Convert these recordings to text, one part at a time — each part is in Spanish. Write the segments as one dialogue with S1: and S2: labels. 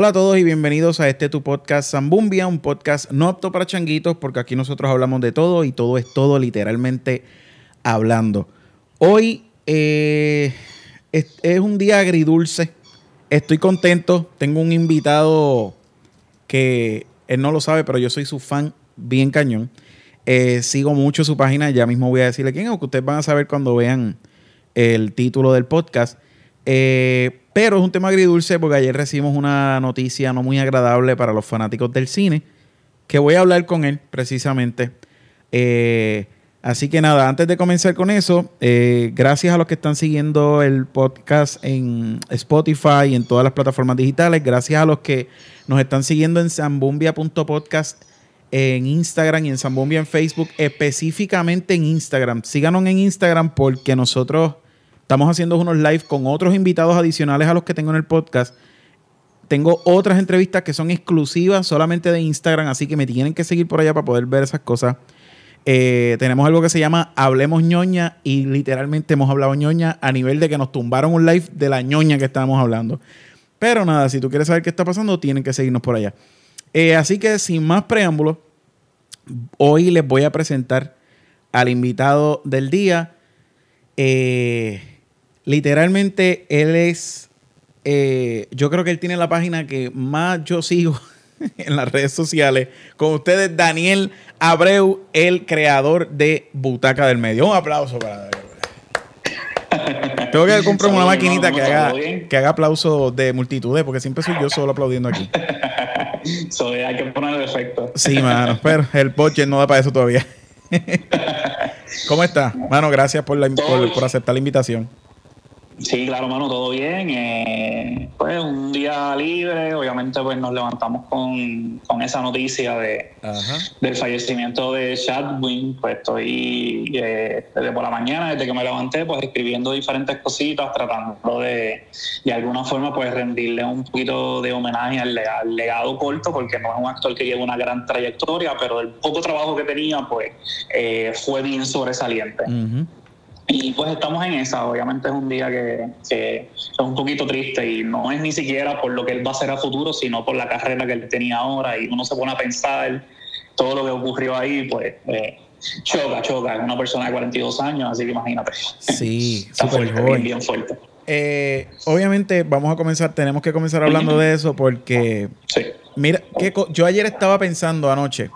S1: Hola a todos y bienvenidos a este tu podcast Zambumbia, un podcast no apto para changuitos porque aquí nosotros hablamos de todo y todo es todo literalmente hablando. Hoy eh, es, un día agridulce, estoy contento, tengo un invitado que él no lo sabe, pero yo soy su fan bien cañón. Eh, sigo mucho su página, ya mismo voy a decirle quién es, que ustedes van a saber cuando vean el título del podcast. Eh, pero es un tema agridulce porque ayer recibimos una noticia no muy agradable para los fanáticos del cine, que voy a hablar con él precisamente. Eh, así que nada, antes de comenzar con eso, eh, gracias a los que están siguiendo el podcast en Spotify y en todas las plataformas digitales, gracias a los que nos están siguiendo en zambumbia.podcast en Instagram y en Zambumbia en Facebook, específicamente en Instagram. Síganos en Instagram porque nosotros Estamos haciendo unos live con otros invitados adicionales a los que tengo en el podcast. Tengo otras entrevistas que son exclusivas solamente de Instagram, así que me tienen que seguir por allá para poder ver esas cosas. Eh, tenemos algo que se llama Hablemos ñoña y literalmente hemos hablado ñoña a nivel de que nos tumbaron un live de la ñoña que estábamos hablando. Pero nada, si tú quieres saber qué está pasando, tienen que seguirnos por allá. Eh, así que sin más preámbulos, hoy les voy a presentar al invitado del día. Eh, literalmente él es, eh, yo creo que él tiene la página que más yo sigo en las redes sociales. Con ustedes, Daniel Abreu, el creador de Butaca del Medio. Un aplauso para Tengo que comprar una maquinita que haga, que haga aplausos de multitudes, porque siempre soy yo solo aplaudiendo aquí.
S2: hay que poner el efecto.
S1: Sí, mano, pero el budget no da para eso todavía. ¿Cómo está? Mano, gracias por, la, por, por aceptar la invitación.
S2: Sí, claro, mano, todo bien. Eh, pues un día libre, obviamente pues nos levantamos con, con esa noticia de, del fallecimiento de Chadwin. Pues estoy eh, desde por la mañana, desde que me levanté, pues escribiendo diferentes cositas, tratando de de alguna forma pues rendirle un poquito de homenaje al, legado corto, porque no es un actor que lleva una gran trayectoria, pero el poco trabajo que tenía pues eh, fue bien sobresaliente. Y pues estamos en esa, obviamente es un día que, es un poquito triste y no es ni siquiera por lo que él va a hacer a futuro, sino por la carrera que él tenía ahora y uno se pone a pensar todo lo que ocurrió ahí, pues eh, choca, choca, es una persona de 42 años, así que imagínate.
S1: Sí, súper joven. Bien, fuerte. Eh, obviamente vamos a comenzar, tenemos que comenzar hablando de eso porque, sí. mira, que yo ayer estaba pensando anoche,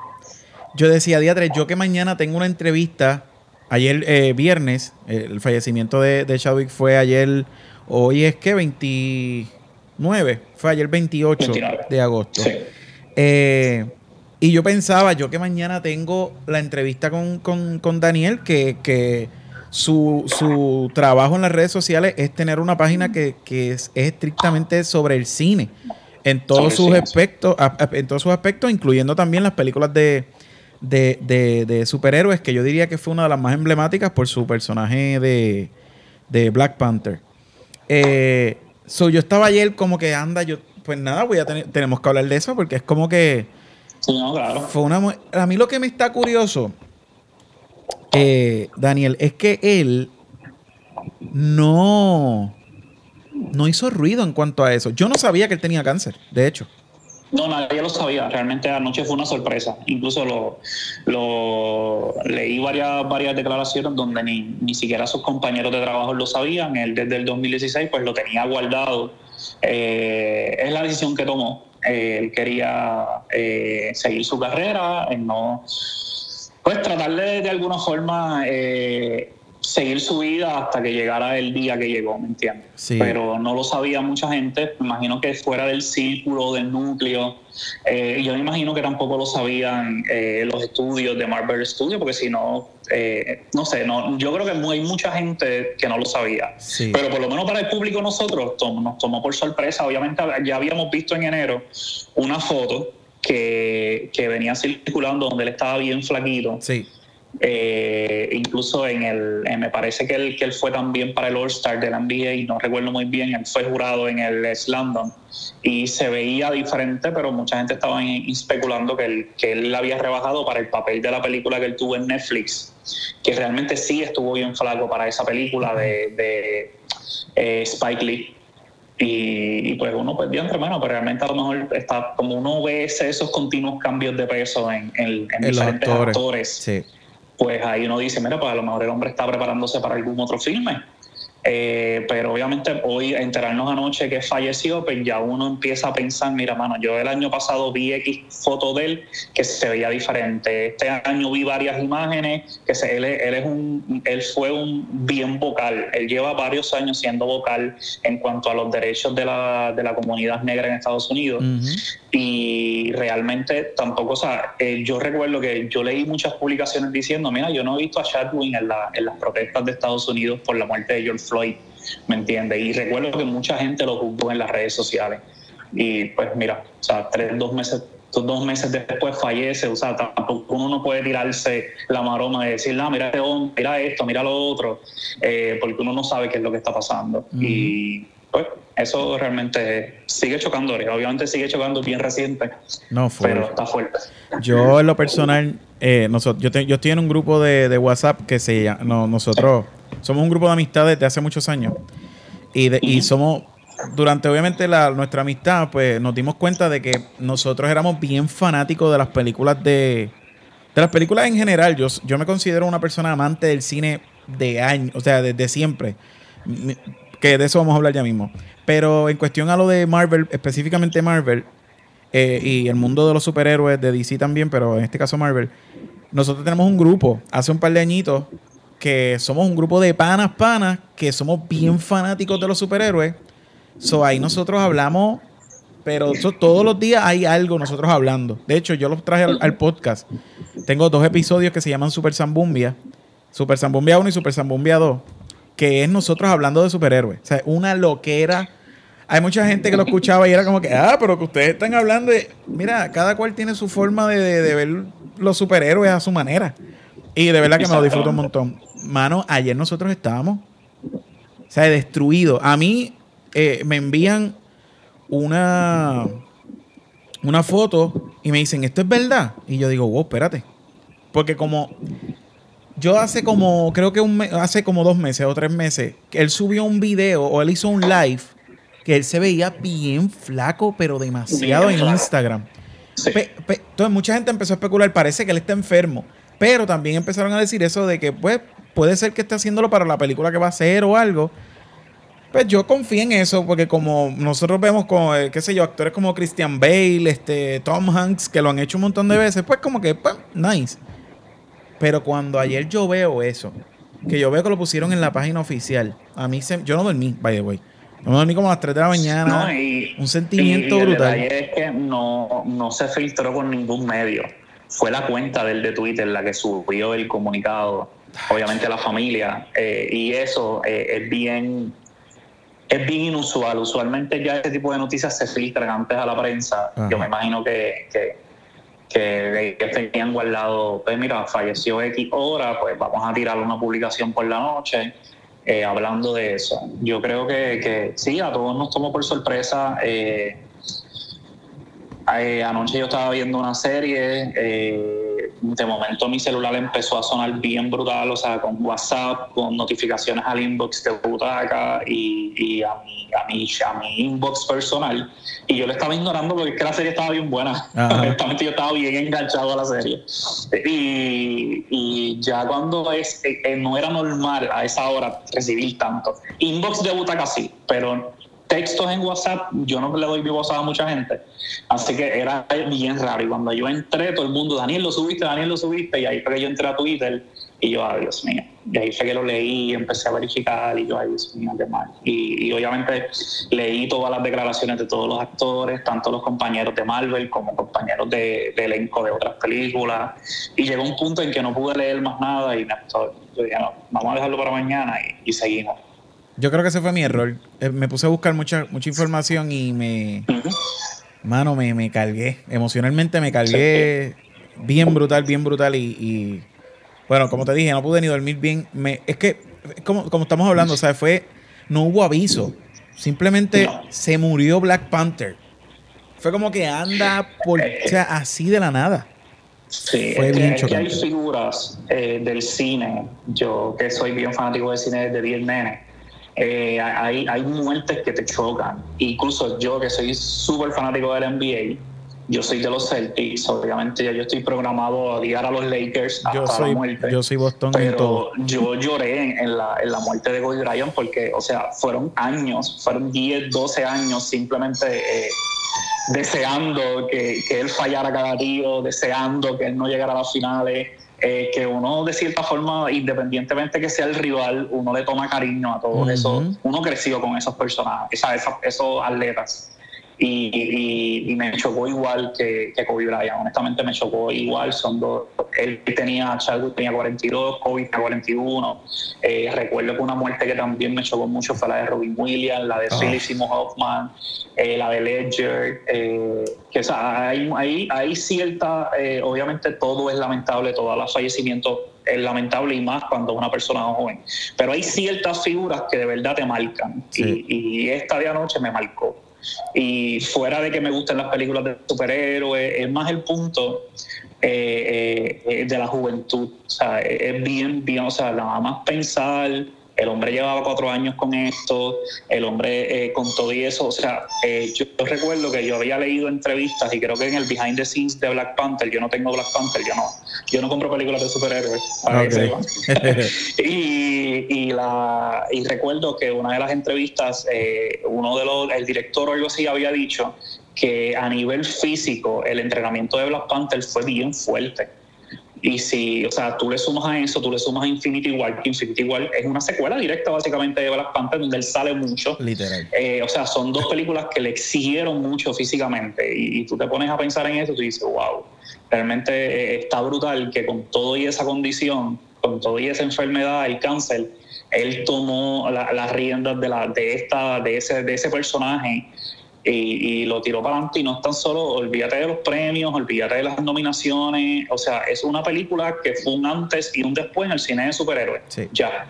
S1: yo decía, Diatre, yo que mañana tengo una entrevista ayer eh, viernes, el fallecimiento de, de, Chadwick fue ayer, hoy es que 29, fue ayer 28 de agosto. Eh, y yo pensaba, yo que mañana tengo la entrevista con, Daniel, que, su, trabajo en las redes sociales es tener una página que, es, estrictamente sobre el cine. En todos sus aspectos, en todos sus aspectos, incluyendo también las películas de, de, de, superhéroes que yo diría que fue una de las más emblemáticas por su personaje de, de Black Panther. Eh, so yo estaba ayer como que anda, yo, pues nada, voy a tener, tenemos que hablar de eso porque es como que. Fue una, a mí lo que me está curioso, eh, Daniel, es que él no, no hizo ruido en cuanto a eso. Yo no sabía que él tenía cáncer, de hecho.
S2: No, nadie lo sabía. Realmente anoche fue una sorpresa. Incluso lo, leí varias, varias declaraciones donde ni, ni siquiera sus compañeros de trabajo lo sabían. Él desde el 2016 pues lo tenía guardado. Eh, es la decisión que tomó. Eh, él quería eh, seguir su carrera, no, pues tratar de, de alguna forma seguir su vida hasta que llegara el día que llegó, ¿me entiendes? Pero no lo sabía mucha gente, me imagino que fuera del círculo, del núcleo. Eh, yo me imagino que tampoco lo sabían eh, los estudios de Marvel Studios, porque si no, eh, no sé, no, yo creo que hay mucha gente que no lo sabía. Pero por lo menos para el público nosotros nos tomó por sorpresa. Obviamente ya habíamos visto en enero una foto que, que venía circulando donde él estaba bien flaquito.
S1: Sí
S2: eh, incluso en el, me parece que él, que él fue también para el All-Star de la NBA, no recuerdo muy bien, él fue jurado en el Slam y se veía diferente, pero mucha gente estaba especulando que él, que él había rebajado para el papel de la película que él tuvo en Netflix, que realmente sí estuvo bien flaco para esa película de, eh, Spike Lee. Y, pues uno pues bien hermano, pero realmente a lo mejor está como uno ve esos continuos cambios de peso en, en, diferentes actores. Sí pues ahí uno dice, mira, pues a lo mejor el hombre está preparándose para algún otro filme. Eh, pero obviamente hoy enterarnos anoche que falleció, pues ya uno empieza a pensar, mira, mano, yo el año pasado vi X foto de él que se veía diferente. Este año vi varias imágenes que se, él, él, es un, él fue un bien vocal. Él lleva varios años siendo vocal en cuanto a los derechos de la, de la comunidad negra en Estados Unidos. Y realmente tampoco, o sea, eh, yo recuerdo que yo leí muchas publicaciones diciendo, mira, yo no he visto a Chadwick en, la, en las protestas de Estados Unidos por la muerte de George Floyd, ¿me entiendes? Y recuerdo que mucha gente lo juzgó en las redes sociales. Y pues mira, o sea, tres, dos meses, dos meses después fallece, o sea, tampoco uno no puede tirarse la maroma de decir, no, mira, este mira esto, mira lo otro, eh, porque uno no sabe qué es lo que está pasando. Y pues eso realmente sigue chocando, obviamente sigue chocando bien reciente, no, pero está fuerte.
S1: Yo en lo personal, eh, nosotros, yo, yo, estoy en un grupo de, de WhatsApp que se llama, nosotros somos un grupo de amistades de hace muchos años y, y somos, durante obviamente la, nuestra amistad, pues nos dimos cuenta de que nosotros éramos bien fanáticos de las películas de, de las películas en general. Yo, yo me considero una persona amante del cine de años, o sea, desde siempre que de eso vamos a hablar ya mismo. Pero en cuestión a lo de Marvel, específicamente Marvel, eh, y el mundo de los superhéroes de DC también, pero en este caso Marvel, nosotros tenemos un grupo, hace un par de añitos, que somos un grupo de panas, panas, que somos bien fanáticos de los superhéroes. So ahí nosotros hablamos, pero todos los días hay algo nosotros hablando. De hecho, yo los traje al, podcast. Tengo dos episodios que se llaman Super Zambumbia. Super Zambumbia 1 y Super Zambumbia 2 que es nosotros hablando de superhéroes. O sea, una loquera. Hay mucha gente que lo escuchaba y era como que, ah, pero que ustedes están hablando de. Mira, cada cual tiene su forma de, ver los superhéroes a su manera. Y de verdad que me lo disfruto un montón. Mano, ayer nosotros estábamos, o sea, destruidos. A mí eh, me envían una, una foto y me dicen, ¿esto es verdad? Y yo digo, wow, espérate. Porque como yo hace como, creo que un hace como dos meses o tres meses, que él subió un video o él hizo un live que él se veía bien flaco, pero demasiado en Instagram. entonces mucha gente empezó a especular, parece que él está enfermo, pero también empezaron a decir eso de que pues puede ser que esté haciéndolo para la película que va a hacer o algo. Pues yo confío en eso, porque como nosotros vemos con, eh, qué sé yo, actores como Christian Bale, este, Tom Hanks, que lo han hecho un montón de veces, pues como que, pues, nice. Pero cuando ayer yo veo eso, que yo veo que lo pusieron en la página oficial, a mí se, yo no dormí, by the way. No dormí como a las 3 de la mañana. un sentimiento brutal.
S2: El es que no, no se filtró con ningún medio. Fue la cuenta del de Twitter la que subió el comunicado. Obviamente la familia. Eh, y eso eh, es bien es bien inusual. Usualmente ya ese tipo de noticias se filtran antes a la prensa. Yo me imagino que, que, tenían guardado, pues mira, falleció X hora, pues vamos a tirar una publicación por la noche eh, hablando de eso. Yo creo que, que, sí, a todos nos tomó por sorpresa. Eh, eh, anoche yo estaba viendo una serie de momento mi celular empezó a sonar bien brutal, o sea, con WhatsApp, con notificaciones al inbox de Butaca y, y a, mi, a, mi, a, mi, inbox personal. Y yo le estaba ignorando porque es que la serie estaba bien buena. Honestamente yo estaba bien enganchado a la serie. Y, y ya cuando es, eh, eh, no era normal a esa hora recibir tanto. Inbox de Butaca sí, pero textos en WhatsApp, yo no le doy mi WhatsApp a mucha gente. Así que era bien raro. Y cuando yo entré, todo el mundo, Daniel lo subiste, Daniel lo subiste. Y ahí fue que yo entré a Twitter y yo, adiós ah, mío. Y ahí fue que lo leí, empecé a verificar y yo, ahí Dios qué mal. Y, y, obviamente leí todas las declaraciones de todos los actores, tanto los compañeros de Marvel como compañeros de, elenco de otras películas. Y llegó un punto en que no pude leer más nada y me, yo dije, no, vamos a dejarlo para mañana y, seguimos.
S1: Yo creo que ese fue mi error. Eh, me puse a buscar mucha, mucha información y me... Mano, me, me cargué. Emocionalmente me cargué bien brutal, bien brutal y bueno, como te dije, no pude ni dormir bien. Me, es que, como, como estamos hablando, o sea, fue. No hubo aviso. Simplemente se murió Black Panther. Fue como que anda por, o sea, así de la nada.
S2: Sí, fue bien que, hay figuras eh, del cine. Yo, que soy bien fanático del cine desde bien nene. Eh, hay, hay muertes que te chocan. Incluso yo, que soy súper fanático del NBA, yo soy de los Celtics, obviamente ya yo estoy programado a odiar a los Lakers hasta
S1: yo soy,
S2: la muerte.
S1: Yo soy Boston
S2: pero
S1: todo.
S2: yo lloré en, la, en la muerte de Kobe Bryant porque, o sea, fueron años, fueron 10, 12 años simplemente eh, deseando que, que, él fallara cada tiro, deseando que él no llegara a las finales. Eh, que uno de cierta forma, independientemente que sea el rival, uno le toma cariño a todos eso. Uno creció con esos personajes, esos atletas. Y, me chocó igual que, que, Kobe Bryant. Honestamente me chocó igual. Son dos. Él tenía, Chadwick tenía 42, Kobe tenía 41. Eh, recuerdo que una muerte que también me chocó mucho fue la de Robin Williams, la de oh. Philip Hoffman, eh, la de Ledger. Eh, que o sea, hay, hay, hay cierta, obviamente todo es lamentable, todos los fallecimientos es lamentable y más cuando una persona es joven. Pero hay ciertas figuras que de verdad te marcan. Y, y esta de anoche me marcó. Y fuera de que me gusten las películas de superhéroes, es más el punto eh, eh, de la juventud. O sea, es bien, bien, o sea, nada más pensar el hombre llevaba cuatro años con esto, el hombre eh, con todo y eso, o sea, eh, yo, recuerdo que yo había leído entrevistas y creo que en el behind the scenes de Black Panther, yo no tengo Black Panther, yo no, yo no compro películas de superhéroes, y, y, la, y recuerdo que una de las entrevistas, eh, uno de los, el director o algo así había dicho que a nivel físico el entrenamiento de Black Panther fue bien fuerte y si, o sea, tú le sumas a eso, tú le sumas a Infinity War, que Infinity War es una secuela directa básicamente de Black Panther, donde él sale mucho.
S1: Literal.
S2: Eh, o sea, son dos películas que le exigieron mucho físicamente. Y, tú te pones a pensar en eso y tú dices, wow, realmente eh, está brutal que con todo y esa condición, con todo y esa enfermedad, el cáncer, él tomó las riendas de, la, de, esta, de, ese, de ese personaje y, lo tiró para adelante y no es tan solo, olvídate de los premios, olvídate de las nominaciones, o sea, es una película que fue un antes y un después en el cine de superhéroes. Ya.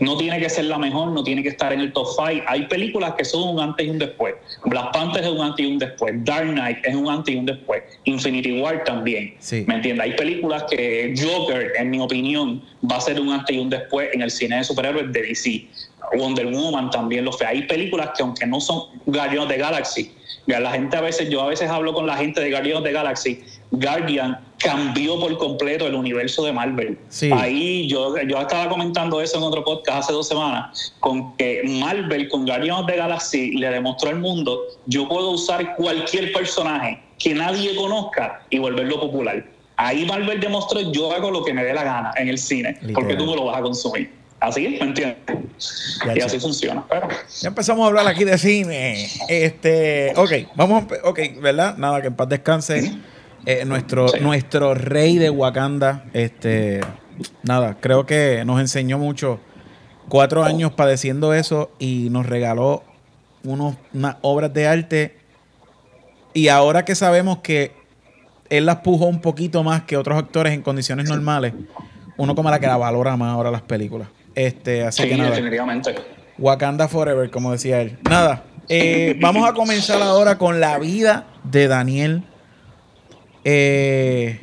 S2: No tiene que ser la mejor, no tiene que estar en el top 5. Hay películas que son un antes y un después. Black Panther es un antes y un después. Dark Knight es un antes y un después. Infinity War también. ¿Me entiendes? Hay películas que Joker, en mi opinión, va a ser un antes y un después en el cine de superhéroes de DC. Wonder Woman también lo fue. Hay películas que aunque no son Guardians de Galaxy, la gente a veces, yo a veces hablo con la gente de Guardians de Galaxy, Guardian cambió por completo el universo de Marvel. Ahí yo, yo estaba comentando eso en otro podcast hace dos semanas, con que Marvel con Guardians de Galaxy le demostró al mundo, yo puedo usar cualquier personaje que nadie conozca y volverlo popular. Ahí Marvel demostró, yo hago lo que me dé la gana en el cine, porque tú me lo vas a consumir. Así, ¿me entiendes? y así funciona.
S1: Ya empezamos a hablar aquí de cine. Este, ok, vamos, a, ok, ¿verdad? Nada, que en paz descanse. Eh, nuestro, nuestro rey de Wakanda, este, nada, creo que nos enseñó mucho. Cuatro años padeciendo eso y nos regaló unos, unas obras de arte. Y ahora que sabemos que él las pujó un poquito más que otros actores en condiciones normales, uno como la que la valora más ahora las películas. Este, así que nada.
S2: definitivamente.
S1: Wakanda Forever, como decía él. Nada. Eh, vamos a comenzar ahora con la vida de Daniel. Eh,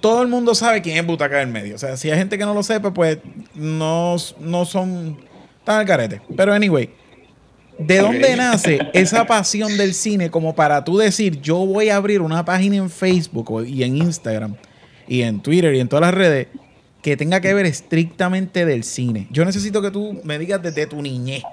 S1: todo el mundo sabe quién es Butaca del Medio. O sea, si hay gente que no lo sepa, pues no, no son tan al carete. Pero anyway, ¿de dónde nace esa pasión del cine como para tú decir, yo voy a abrir una página en Facebook y en Instagram y en Twitter y en todas las redes que tenga que ver estrictamente del cine. Yo necesito que tú me digas desde tu niñez.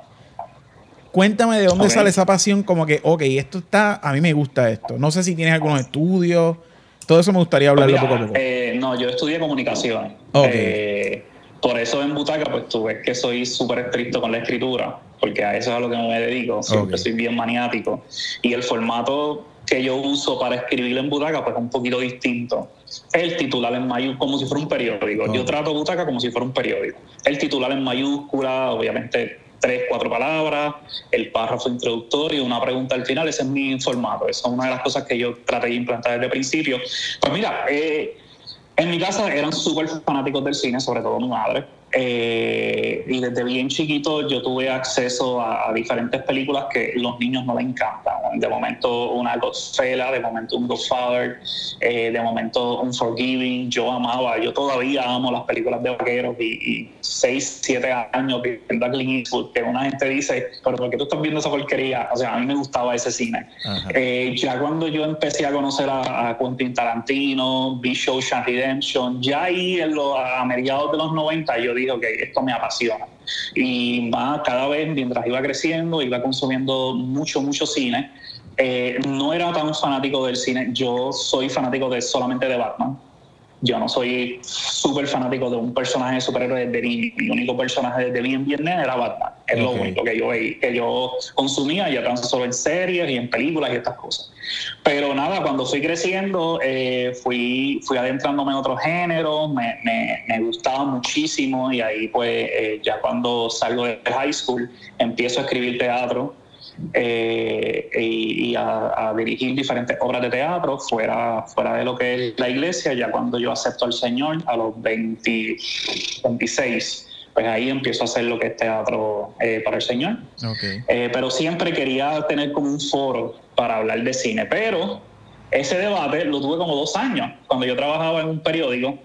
S1: Cuéntame de dónde sale esa pasión, como que, ok, esto está, a mí me gusta esto. No sé si tienes algunos estudios, Todo eso me gustaría hablarlo poco a poco.
S2: Eh, no, yo estudié comunicación. Eh, por eso en Butaca, pues tú ves que soy súper estricto con la escritura, porque a eso es a lo que me dedico. Siempre soy bien maniático. Y el formato que yo uso para escribir en Butaca, pues es un poquito distinto. El titular en mayúscula, como si fuera un periódico. Yo trato Butaca como si fuera un periódico. El titular en mayúscula, obviamente tres, cuatro palabras, el párrafo introductorio, una pregunta al final. Ese es mi formato. Esa es una de las cosas que yo traté de implantar desde el principio. Pues mira, eh, en mi casa eran súper fanáticos del cine, sobre todo mi madre. Eh, y desde bien chiquito yo tuve acceso a, diferentes películas que los niños no les encantan. De momento una Godfella, de momento un Godfather, eh, de momento un Forgiving. Yo amaba, yo todavía amo las películas de vaqueros y, seis, siete años viendo a Clint Eastwood, que una gente dice, pero ¿por qué tú estás viendo esa porquería? O sea, a mí me gustaba ese cine. Eh, ya cuando yo empecé a conocer a, Quentin Tarantino, vi Shawshank Redemption, ya ahí en a mediados de los 90 yo dije, que esto me apasiona. Y más cada vez, mientras iba creciendo, iba consumiendo mucho, mucho cine. Eh, no era tan fanático del cine. Yo soy fanático de solamente de Batman. Yo no soy súper fanático de un personaje de superhéroe de niño. Mi único personaje de bien bien era Batman. Es lo único que yo, que yo consumía, ya tan solo en series y en películas y estas cosas. Pero nada, cuando fui creciendo, eh, fui, fui adentrándome en otros géneros, me, me, gustaba muchísimo y ahí pues eh, ya cuando salgo de high school empiezo a escribir teatro eh, y, a, dirigir diferentes obras de teatro fuera, fuera de lo que es la iglesia, ya cuando yo acepto al Señor a los 20, 26 pues ahí empiezo a hacer lo que es teatro eh, para el Señor. Eh, pero siempre quería tener como un foro para hablar de cine, pero ese debate lo tuve como dos años, cuando yo trabajaba en un periódico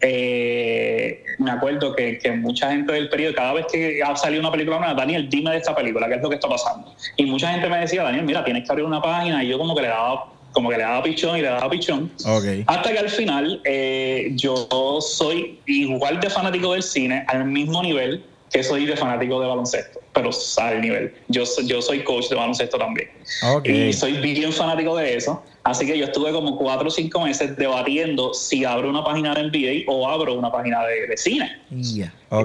S2: eh, me acuerdo que, mucha gente del periodo, cada vez que ha salido una película nueva, Daniel, dime de esta película, ¿qué es lo que está pasando? Y mucha gente me decía, Daniel, mira, tienes que abrir una página, y yo como que le daba como que le daba pichón y le daba pichón. Hasta que al final eh, yo soy igual de fanático del cine, al mismo nivel que soy de fanático de baloncesto, pero al nivel. Yo, yo soy coach de baloncesto también. Y soy bien fanático de eso. Así que yo estuve como cuatro o cinco meses debatiendo si abro una página de NBA o abro una página de, cine.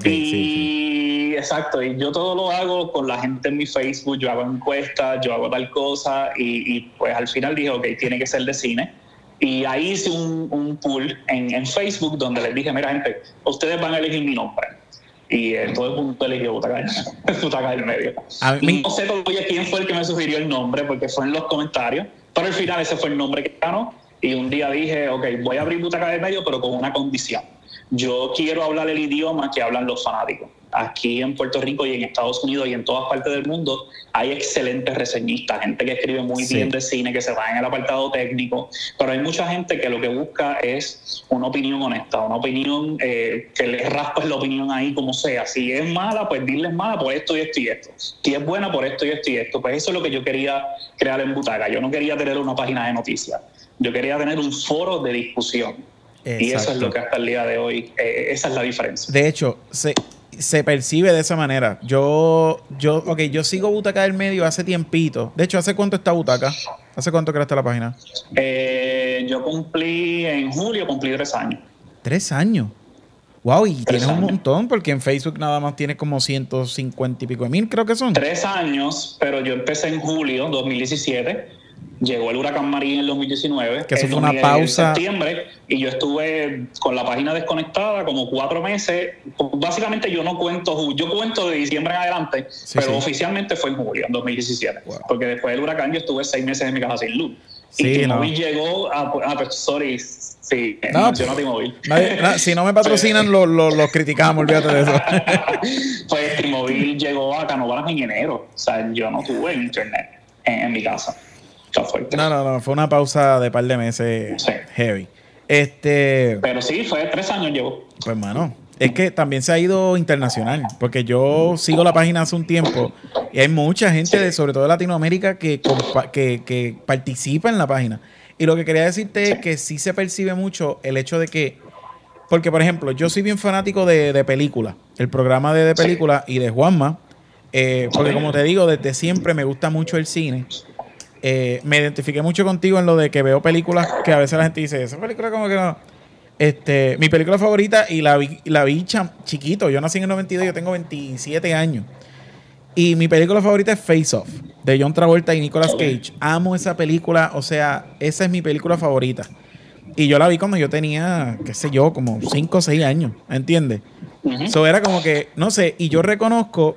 S2: y exacto, y yo todo lo hago con la gente en mi Facebook, yo hago encuestas, yo hago tal cosa, y, pues al final dije, ok, tiene que ser de cine. Y ahí hice un, un pool en, en Facebook donde les dije, mira gente, ustedes van a elegir mi nombre y eh, todo el mundo eligió Butaca, Butaca del Medio. no sé todavía quién fue el que me sugirió el nombre, porque fue en los comentarios, pero al final ese fue el nombre que ganó. Y un día dije, ok, voy a abrir Butaca del Medio, pero con una condición. Yo quiero hablar el idioma que hablan los fanáticos aquí en Puerto Rico y en Estados Unidos y en todas partes del mundo hay excelentes reseñistas, gente que escribe muy bien de cine, que se va en el apartado técnico, pero hay mucha gente que lo que busca es una opinión honesta, una opinión eh, que les raspa la opinión ahí como sea. Si es mala, pues diles mala por esto y esto y esto. Si es buena, por esto y esto y esto. Pues eso es lo que yo quería crear en Butaca. Yo no quería tener una página de noticias. Yo quería tener un foro de discusión. Y eso es lo que hasta el día de hoy, eh, esa es la diferencia.
S1: De hecho, se, se percibe de esa manera. Yo, yo, ok, yo sigo Butaca del Medio hace tiempito. De hecho, ¿hace cuánto está Butaca? ¿Hace cuánto creaste la página?
S2: Eh, yo cumplí, en julio cumplí tres años.
S1: ¿Tres años? Wow, y tienes un montón, porque en Facebook nada más tienes como 150 y pico de mil, creo que son.
S2: Tres años, pero yo empecé en julio 2017 llegó el huracán María en el 2019.
S1: Que eso fue una pausa.
S2: En septiembre, y yo estuve con la página desconectada como cuatro meses. Básicamente yo no cuento, yo cuento de diciembre en adelante, pero oficialmente fue en julio, en 2017. Porque después del huracán yo estuve seis meses en mi casa sin luz. y T-Mobile llegó a. Ah, pues, sorry. Sí, no, mencionó T-Mobile.
S1: si no me patrocinan, los lo, lo criticamos, olvídate de eso.
S2: pues T-Mobile llegó a Canovanas en enero. O sea, yo no tuve internet en mi casa.
S1: No, no, no, fue una pausa de par de meses heavy. Este.
S2: Pero sí, fue tres años llevo.
S1: Pues, mano, es que también se ha ido internacional, porque yo sigo la página hace un tiempo y hay mucha gente, de, sobre todo de Latinoamérica, que, que, participa en la página. Y lo que quería decirte es que sí se percibe mucho el hecho de que, porque por ejemplo, yo soy bien fanático de, de películas, el programa de, de películas y de Juanma, eh, porque como te digo, desde siempre me gusta mucho el cine. Eh, me identifiqué mucho contigo en lo de que veo películas que a veces la gente dice, esa película como que no. Este, mi película favorita y la vi, la vi chiquito. Yo nací en el 92, yo tengo 27 años. Y mi película favorita es Face Off, de John Travolta y Nicolas Cage. Amo esa película, o sea, esa es mi película favorita. Y yo la vi cuando yo tenía, qué sé yo, como 5 o 6 años, ¿entiendes? Eso era como que, no sé, y yo reconozco,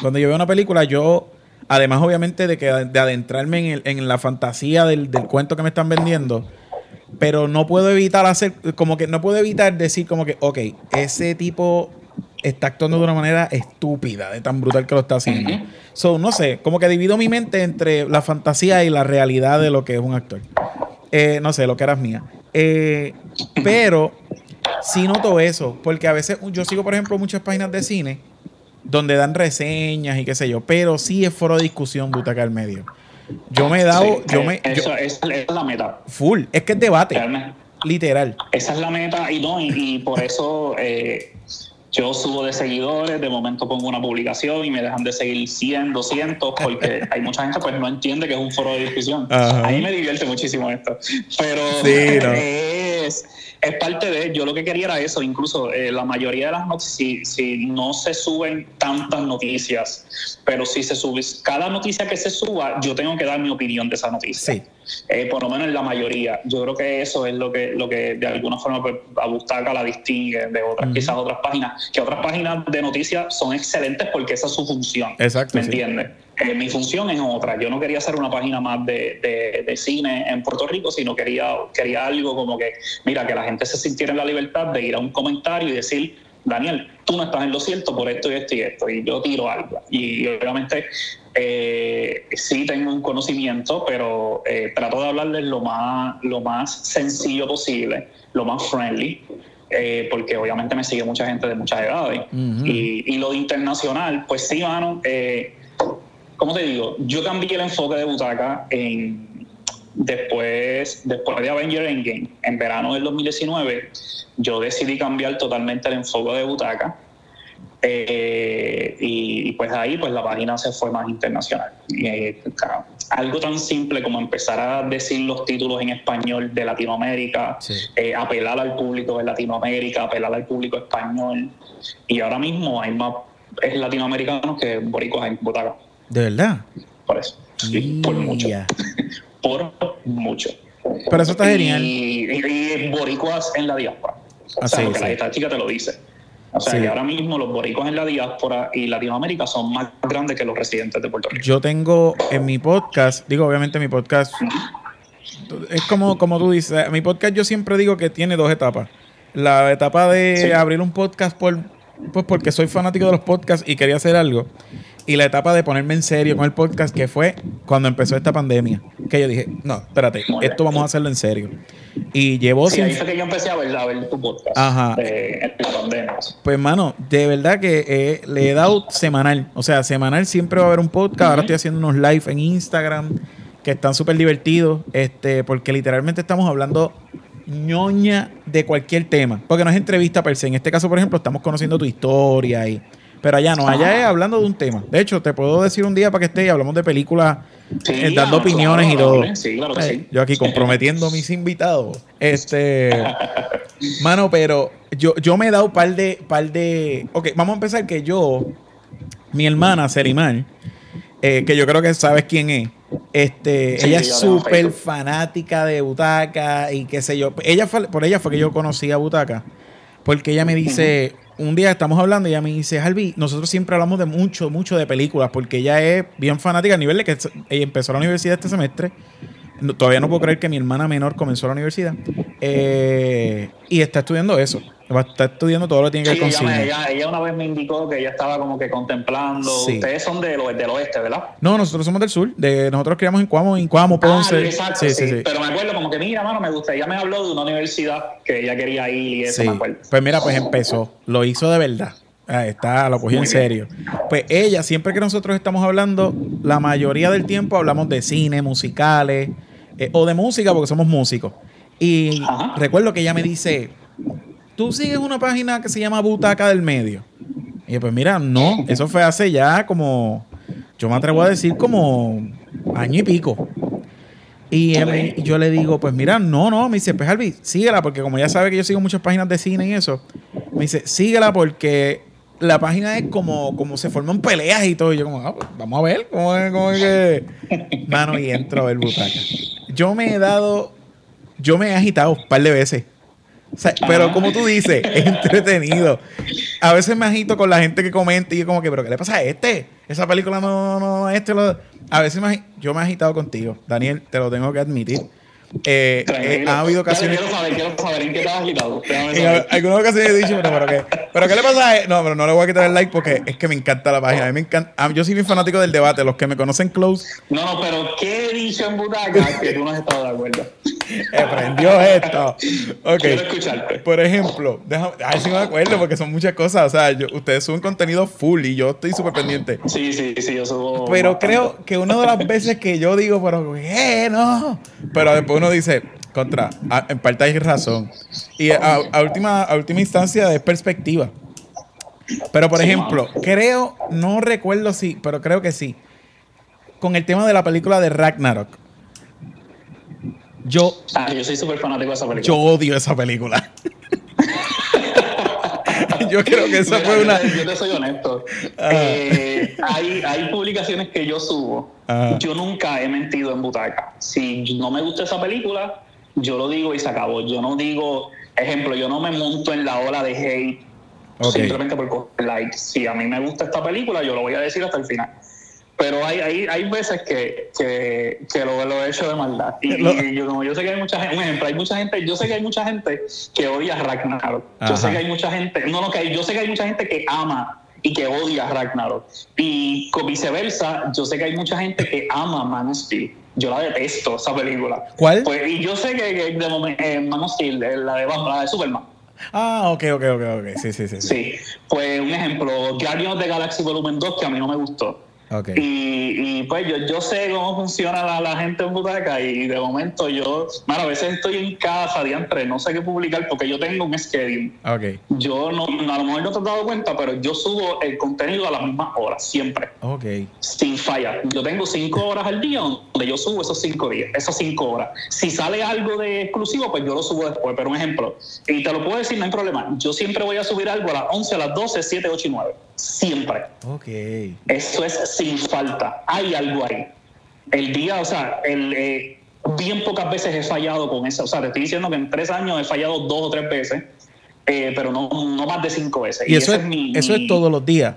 S1: cuando yo veo una película, yo, además obviamente de, que, de adentrarme en, la fantasía del, del, cuento que me están vendiendo, pero no puedo evitar hacer, como que no puedo evitar decir como que, ok, ese tipo está actuando de una manera estúpida, de tan brutal que lo está haciendo. So, no sé, como que divido mi mente entre la fantasía y la realidad de lo que es un actor. Eh, no sé, lo que eras mía. Eh, pero sí noto eso, porque a veces yo sigo, por ejemplo, muchas páginas de cine donde dan reseñas y qué sé yo, pero sí es foro de discusión butaca al medio. Yo me he dado. yo me,
S2: esa es la meta.
S1: Full. Es que es debate. Literal.
S2: Esa es la meta y no, y, por eso eh, yo subo de seguidores, de momento pongo una publicación y me dejan de seguir 100, 200, porque hay mucha gente pues no entiende que es un foro de discusión. A mí me divierte muchísimo esto. Pero es parte de, yo lo que quería era eso, incluso eh, la mayoría de las noticias, si, no se suben tantas noticias, pero si se sube, cada noticia que se suba, yo tengo que dar mi opinión de esa noticia. Sí. Eh, por lo menos en la mayoría. Yo creo que eso es lo que, lo que de alguna forma pues, a Bustaca la distingue de otras, quizás otras páginas, que otras páginas de noticias son excelentes porque esa es su función. Exacto. ¿Me entiendes? Eh, mi función es otra. Yo no quería hacer una página más de, de, cine en Puerto Rico, sino quería, quería algo como que, mira, que la gente se sintiera en la libertad de ir a un comentario y decir, Daniel, tú no estás en lo cierto por esto y esto y esto, y yo tiro algo. Y obviamente eh, sí tengo un conocimiento, pero eh, trato de hablarles lo más, lo más sencillo posible, lo más friendly. Eh, porque obviamente me sigue mucha gente de muchas edades. y, y, lo internacional, pues sí, mano, eh, ¿cómo te digo? Yo cambié el enfoque de Butaca en, después, después de Avenger Endgame, en verano del 2019, yo decidí cambiar totalmente el enfoque de Butaca. Eh, y, pues ahí pues la página se fue más internacional. Eh, algo tan simple como empezar a decir los títulos en español de Latinoamérica, eh, apelar al público de Latinoamérica, apelar al público español. Y ahora mismo hay más latinoamericanos que boricuas en Butaca.
S1: ¿De verdad?
S2: Por eso. por mucho. por mucho.
S1: Pero eso está genial.
S2: Y, boricuas en la diáspora. O sea, porque la estadística te lo dice. O sea, que ahora mismo los boricuas en la diáspora y Latinoamérica son más grandes que los residentes de Puerto Rico.
S1: Yo tengo en mi podcast, digo, obviamente mi podcast, es como, como tú dices, mi podcast yo siempre digo que tiene dos etapas. La etapa de abrir un podcast por, pues porque soy fanático de los podcasts y quería hacer algo y la etapa de ponerme en serio con el podcast, que fue cuando empezó esta pandemia. Que yo dije, no, espérate, esto vamos a hacerlo en serio. Y llevó...
S2: Sí, ahí fue que yo empecé a ver, a ver tu podcast. Ajá. De,
S1: Pues, hermano, de verdad que eh, le he dado semanal. O sea, semanal siempre va a haber un podcast. Ahora estoy haciendo unos live en Instagram que están súper divertidos. Este, porque literalmente estamos hablando ñoña de cualquier tema. Porque no es entrevista per se. En este caso, por ejemplo, estamos conociendo tu historia y pero allá no, allá es hablando de un tema. De hecho, te puedo decir un día para que esté y hablamos de películas, eh, dando opiniones y todo. Sí, claro que sí. Yo aquí comprometiendo a mis invitados. Este, mano, pero yo, yo me he dado un par de, par de. Ok, vamos a empezar que yo, mi hermana Serimar, eh, que yo creo que sabes quién es. Este, ella es súper fanática de Butaca y qué sé yo. Ella por ella fue que yo conocí a Butaca. Porque ella me dice, un día estamos hablando y ella me dice, Harvey, nosotros siempre hablamos de mucho, mucho de películas, porque ella es bien fanática a nivel de que ella empezó la universidad este semestre. Todavía no puedo creer que mi hermana menor comenzó la universidad. Eh, y está estudiando eso. Está estudiando todo lo que tiene que ver con
S2: ella, ella, ella, una vez me indicó que ella estaba como que contemplando. Ustedes son del, del oeste, ¿verdad?
S1: No, nosotros somos del sur. De, nosotros criamos en Cuamo, en Cuamo, ah, Ponce. Ah,
S2: exacto, sí, sí, sí, Pero me acuerdo como que, mira, mano, me gusta. Ella me habló de una universidad que ella quería ir y eso me acuerdo.
S1: Pues mira, pues empezó. Lo hizo de verdad. Ah, está, lo cogí en serio. Pues ella, siempre que nosotros estamos hablando, la mayoría del tiempo hablamos de cine, musicales, eh, o de música, porque somos músicos. Y recuerdo que ella me dice, tú sigues una página que se llama Butaca del Medio. Y yo, pues mira, no, eso fue hace ya como, yo me atrevo a decir como año y pico. Y yo le digo, pues mira, no, no, me dice, pues Albi, síguela, porque como ya sabe que yo sigo muchas páginas de cine y eso, me dice, síguela porque la página es como, como se forman peleas y todo. Y yo como, ah, pues, vamos a ver cómo es, cómo es que... Mano, y entro a ver butaca. Yo me he dado, yo me he agitado un par de veces pero como tú dices, es entretenido. A veces me agito con la gente que comenta y yo como que, pero ¿qué le pasa a este? Esa película no, no, este lo... A veces me, yo me he agitado contigo, Daniel, te lo tengo que admitir. Eh, eh, ha habido ocasiones.
S2: quiero saber, quiero saber en qué has agitado.
S1: En algunas ocasiones he dicho, pero, pero, ¿qué? ¿pero qué le pasa a No, pero no le voy a quitar el like porque es que me encanta la página. A mí me encanta. yo soy bien fanático del debate. Los que me conocen close.
S2: No, no, pero ¿qué he dicho en Butaca que tú no has estado de acuerdo?
S1: Aprendió esto. Ok.
S2: Quiero escucharte.
S1: Por ejemplo, déjame, a ver si me acuerdo porque son muchas cosas. O sea, ustedes suben contenido full y yo estoy súper pendiente.
S2: Sí, sí, sí, yo subo.
S1: Pero creo que una de las veces que yo digo, pero ¿qué? No. Pero después uno dice, contra, en parte hay razón. Y a, última, a última instancia es perspectiva. Pero por ejemplo, creo, no recuerdo si, pero creo que sí. Con el tema de la película de Ragnarok
S2: yo, ah, yo soy súper fanático de esa película.
S1: Yo odio esa película. yo creo que esa fue una.
S2: Yo te soy honesto. Eh, hay, hay, publicaciones que yo subo. Yo nunca he mentido en butaca. Si no me gusta esa película, yo lo digo y se acabó. Yo no digo, ejemplo, yo no me monto en la ola de hate simplemente por coger like. Si a mí me gusta esta película, yo lo voy a decir hasta el final. Pero hay, hay, hay veces que, que, que lo, lo, he hecho de maldad. Y, yo, como yo sé que hay mucha gente, un ejemplo, hay mucha gente, yo sé que hay mucha gente que odia a Ragnarok. Yo sé que hay mucha gente, no, no, que yo sé que hay mucha gente que ama y que odia a Ragnarok. Y viceversa, yo sé que hay mucha gente que ama Man Steel. Yo la detesto, esa película.
S1: ¿Cuál?
S2: Pues, y yo sé que, de momento, eh, Man Steel, la de, la de Superman.
S1: Ah, ok, ok, ok, ok. Sí, sí, sí.
S2: Sí, pues un ejemplo, Guardians of the Galaxy Volumen 2, que a mí no me gustó. Y, pues yo, yo sé cómo funciona la, la, gente en butaca y de momento yo, bueno, a veces estoy en casa, diantre, no sé qué publicar porque yo tengo un schedule.
S1: Okay.
S2: Yo no, a lo mejor no te has dado cuenta, pero yo subo el contenido a las mismas horas, siempre.
S1: Okay.
S2: Sin falla. Yo tengo cinco horas al día donde yo subo esos cinco días, esas cinco horas. Si sale algo de exclusivo, pues yo lo subo después. Pero un ejemplo, y te lo puedo decir, no hay problema. Yo siempre voy a subir algo a las 11, a las 12, 7, 8 y 9. Siempre.
S1: Ok.
S2: Eso es sin falta. Hay algo ahí. El día, o sea, el, eh, bien pocas veces he fallado con eso. O sea, te estoy diciendo que en tres años he fallado dos o tres veces, eh, pero no, no más de cinco veces.
S1: Y, eso, es, eso es todos los días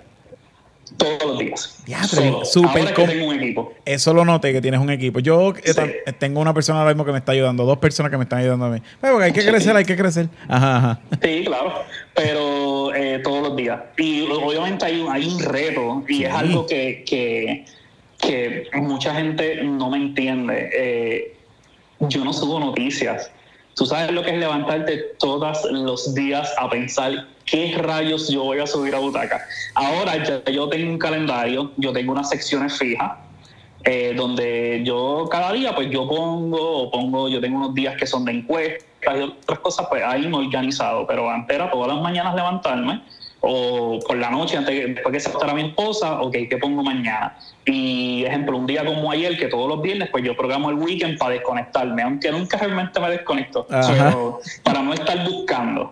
S2: todos los días.
S1: Ya, súper
S2: tengo un equipo.
S1: Eso lo noté que tienes un equipo. Yo eh, tengo una persona ahora mismo que me está ayudando, dos personas que me están ayudando a mí. Pero pues, hay que crecer, hay que crecer. Ajá, ajá.
S2: Sí, claro. Pero eh, todos los días. Y obviamente hay, hay un reto y es algo que, que, que, mucha gente no me entiende. Eh, yo no subo noticias. Tú sabes lo que es levantarte todos los días a pensar qué rayos yo voy a subir a Butaca. Ahora ya yo tengo un calendario, yo tengo unas secciones fijas, eh, donde yo cada día pues yo pongo, pongo, yo tengo unos días que son de encuestas y otras cosas, pues ahí me organizado, pero antes era todas las mañanas levantarme o por la noche antes después que se acostara mi esposa, ok, ¿qué pongo mañana? Y ejemplo, un día como ayer, que todos los viernes, pues yo programo el weekend para desconectarme, aunque nunca realmente me desconecto, pero para no estar buscando.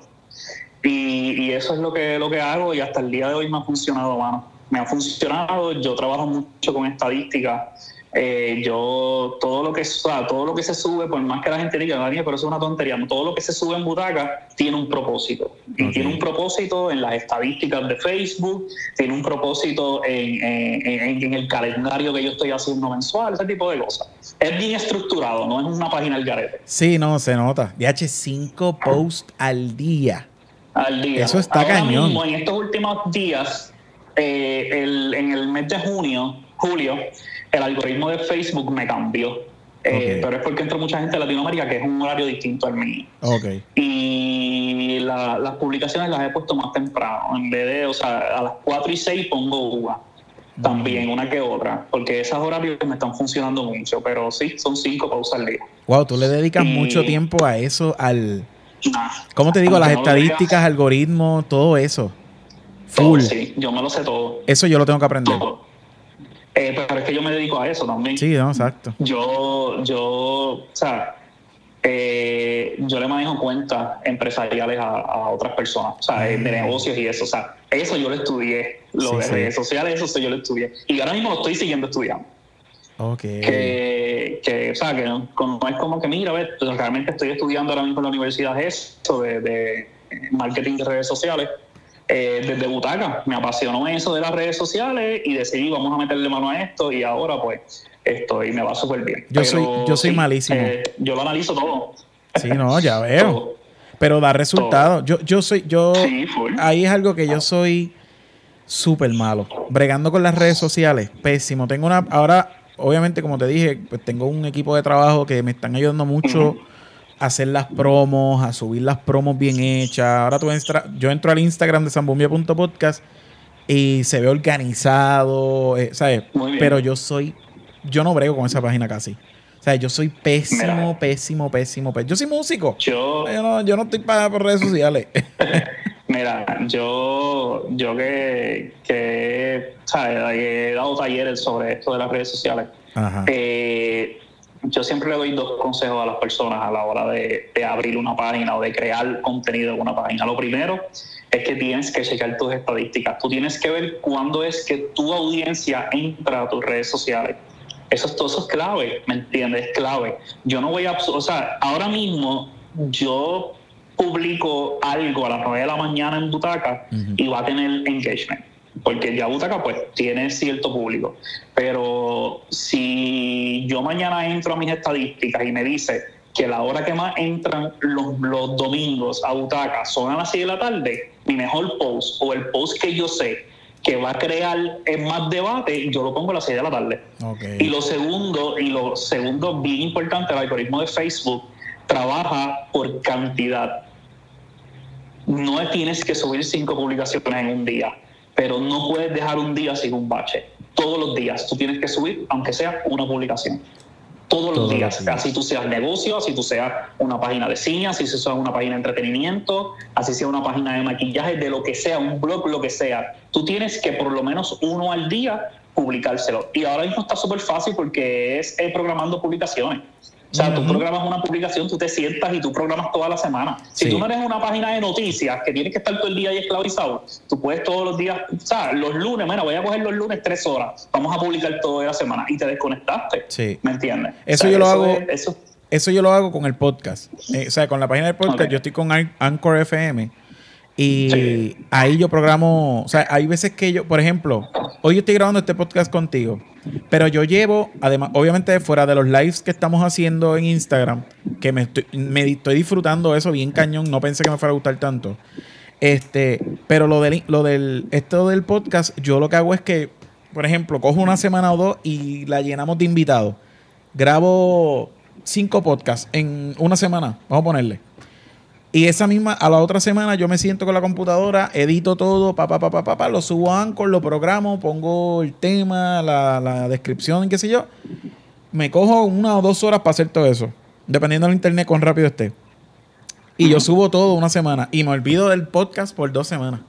S2: Y, eso es lo que, lo que hago y hasta el día de hoy me ha funcionado, mano. Me ha funcionado, yo trabajo mucho con estadística. Eh, yo, todo lo que todo lo que se sube, por más que la gente diga, Daniel, pero eso es una tontería, todo lo que se sube en Butaca tiene un propósito. Y tiene un propósito en las estadísticas de Facebook, tiene un propósito en, en, el calendario que yo estoy haciendo mensual, ese tipo de cosas. Es bien estructurado, no es una página al garete.
S1: Sí, no, se nota. DH5 posts al día
S2: al día.
S1: Eso está cañón.
S2: en estos últimos días, eh, en el mes de junio, julio, el algoritmo de Facebook me cambió. Eh, pero es porque entra mucha gente de Latinoamérica que es un horario distinto al mío.
S1: Okay.
S2: Y las publicaciones las he puesto más temprano. En vez de, o sea, a las 4 y 6 pongo uva. También, una que otra. Porque esas horarios me están funcionando mucho. Pero sí, son cinco pausas al día.
S1: Wow, tú le dedicas mucho tiempo a eso, al ¿Cómo te digo? Las estadísticas, algoritmos, todo eso.
S2: Full. sí, yo me lo sé todo.
S1: Eso yo lo tengo que aprender.
S2: Eh, pero es que yo me dedico a eso también.
S1: Sí, no, exacto.
S2: Yo, yo, o sea, eh, yo le manejo cuentas empresariales a, otras personas, o sea, de mm. negocios y eso. O sea, eso yo lo estudié. Lo de redes sociales, eso yo lo estudié. Y ahora mismo lo estoy siguiendo estudiando.
S1: Ok.
S2: Que, que, o sea, que no, es como que, mira, a ver, pues, realmente estoy estudiando ahora mismo en la universidad eso de, de marketing de redes sociales. Eh, desde Butaca. Me apasionó eso de las redes sociales y decidí, vamos a meterle mano a esto y ahora pues esto y me va súper bien.
S1: Yo soy, yo soy malísimo.
S2: Eh, yo lo analizo todo.
S1: Sí, no, ya veo. Pero da resultados. Yo, yo soy, yo, ahí es algo que yo soy súper malo. Bregando con las redes sociales, pésimo. Tengo una, ahora, obviamente, como te dije, pues tengo un equipo de trabajo que me están ayudando mucho hacer las promos, a subir las promos bien hechas. Ahora tú yo entro al Instagram de zambumbia.podcast y se ve organizado, eh, ¿sabes? Pero yo soy yo no brego con esa página casi. O sea, yo soy pésimo, pésimo, pésimo, pésimo. Yo soy músico. Yo, yo, no, estoy para por redes sociales.
S2: Mira, yo, yo que, que he dado talleres sobre esto de las redes sociales. Eh, yo siempre le doy dos consejos a las personas a la hora de, de, abrir una página o de crear contenido en una página. Lo primero es que tienes que checar tus estadísticas. Tú tienes que ver cuándo es que tu audiencia entra a tus redes sociales. Eso, eso es clave, ¿me entiendes? Es clave. Yo no voy a... O sea, ahora mismo yo publico algo a las 9 de la mañana en Butaca y va a tener engagement. Porque ya Butaca pues tiene cierto público. Pero si yo mañana entro a mis estadísticas y me dice que la hora que más entran los, los domingos a Butaca son a las 6 de la tarde, mi mejor post o el post que yo sé que va a crear más debate, yo lo pongo a las 6 de la tarde. Y lo segundo, y lo segundo bien importante, el algoritmo de Facebook trabaja por cantidad. No tienes que subir cinco publicaciones en un día, pero no puedes dejar un día sin un bache. Todos los días tú tienes que subir, aunque sea una publicación todos los días. Así tú seas negocio, así tú seas una página de cine, así sea una página de entretenimiento, así sea una página de maquillaje, de lo que sea, un blog, lo que sea. Tú tienes que por lo menos uno al día publicárselo. Y ahora mismo está súper fácil porque es eh, programando publicaciones. O sea, tú programas una publicación, tú te sientas y tú programas toda la semana. Si tú no eres una página de noticias que tienes que estar todo el día ahí esclavizado, tú puedes todos los días, o sea, los lunes, bueno, voy a coger los lunes tres horas, vamos a publicar toda la semana y te desconectaste. Sí. ¿Me entiendes?
S1: Eso yo lo hago. eso. yo lo hago con el podcast. Eh, o sea, con la página del podcast, yo estoy con Anchor FM. Y ahí yo programo, o sea, hay veces que yo, por ejemplo, hoy yo estoy grabando este podcast contigo. Pero yo llevo, además, obviamente fuera de los lives que estamos haciendo en Instagram, que me estoy, disfrutando eso bien cañón, no pensé que me fuera a gustar tanto. Este, pero lo del, lo del, esto del podcast, yo lo que hago es que, por ejemplo, cojo una semana o dos y la llenamos de invitados. Grabo cinco podcasts en una semana, vamos a ponerle. Y esa misma, a la otra semana yo me siento con la computadora, edito todo, pa, pa, pa, pa, lo subo a Anchor, lo programo, pongo el tema, la, la descripción, qué sé yo. Me cojo una o dos horas para hacer todo eso, dependiendo del internet cuán rápido esté. Y yo subo todo una semana y me olvido del podcast por dos semanas.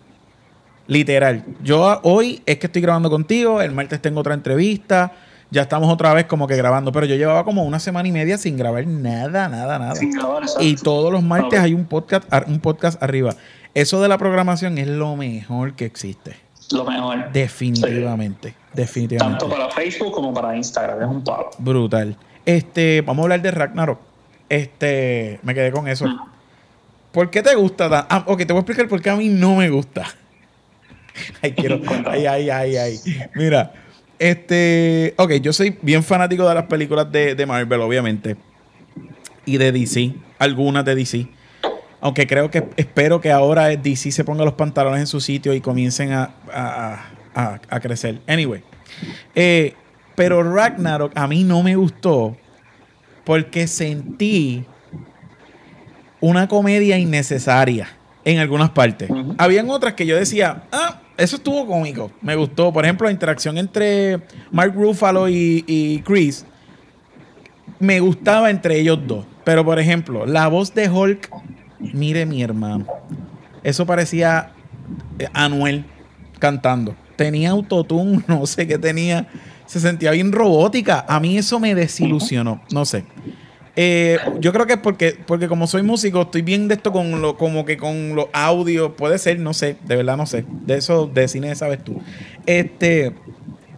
S1: Literal. Yo hoy es que estoy grabando contigo, el martes tengo otra entrevista ya estamos otra vez como que grabando. Pero yo llevaba como una semana y media sin grabar nada, nada, nada. Sin grabar, y todos los martes hay un podcast, un podcast arriba. Eso de la programación es lo mejor que existe.
S2: Lo mejor.
S1: Definitivamente. Definitivamente.
S2: Tanto para Facebook como para Instagram. Es un palo.
S1: Brutal. Este, vamos a hablar de Ragnarok. Este, me quedé con eso. Mm. ¿Por qué te gusta? Ah, ok, te voy a explicar por qué a mí no me gusta. ay, quiero. ay, ay, ay, ay. Mira, este, ok, yo soy bien fanático de las películas de, Marvel, obviamente. Y de DC, algunas de DC. Aunque creo que, espero que ahora DC se ponga los pantalones en su sitio y comiencen a, a, crecer. Anyway. Eh, pero Ragnarok a mí no me gustó porque sentí una comedia innecesaria en algunas partes. Habían otras que yo decía, ah, eso estuvo cómico. Me gustó. Por ejemplo, la interacción entre Mark Ruffalo y, Chris. Me gustaba entre ellos dos. Pero, por ejemplo, la voz de Hulk. Mire, mi hermano. Eso parecía eh, Anuel cantando. Tenía autotune, no sé qué tenía. se sentía bien robótica. A mí eso me desilusionó. No sé. Eh, yo creo que es porque, porque como soy músico, estoy bien de esto con lo, como que con los audios. Puede ser, no sé, de verdad no sé. De eso de cine sabes tú. Este,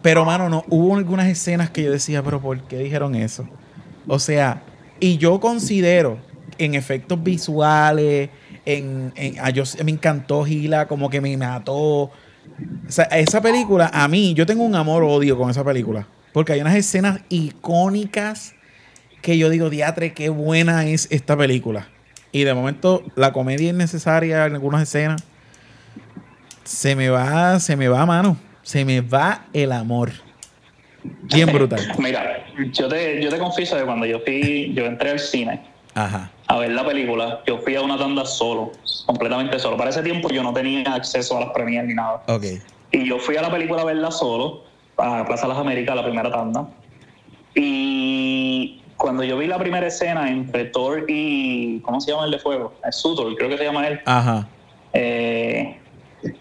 S1: pero mano, no, hubo algunas escenas que yo decía, pero ¿por qué dijeron eso? O sea, y yo considero en efectos visuales, en, en a yo, me encantó Gila, como que me mató. O esa película, a mí, yo tengo un amor-odio con esa película. Porque hay unas escenas icónicas que yo digo, diatre, qué buena es esta película. Y de momento la comedia es necesaria en algunas escenas. Se me va, se me va mano. Se me va el amor. Bien brutal.
S2: Mira, yo te, yo te confieso que cuando yo fui, yo entré al cine a ver la película, yo fui a una tanda solo, completamente solo. Para ese tiempo yo no tenía acceso a las premias ni nada.
S1: Okay.
S2: Y yo fui a la película a verla solo, a Plaza Las Américas, la primera tanda. Y cuando yo vi la primera escena entre Thor y. ¿Cómo se llama el de fuego? Es Sutor, creo que se llama él.
S1: Ajá.
S2: Eh,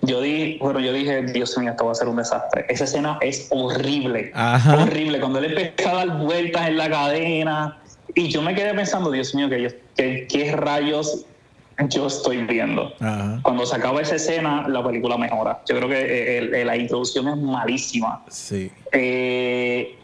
S2: yo dije, bueno, yo dije, Dios mío, esto va a ser un desastre. Esa escena es horrible.
S1: Ajá.
S2: Horrible. Cuando él empezó a dar vueltas en la cadena. Y yo me quedé pensando, Dios mío, que, qué rayos yo estoy viendo.
S1: Ajá.
S2: Cuando se acaba esa escena, la película mejora. Yo creo que la introducción es malísima.
S1: Sí.
S2: Eh,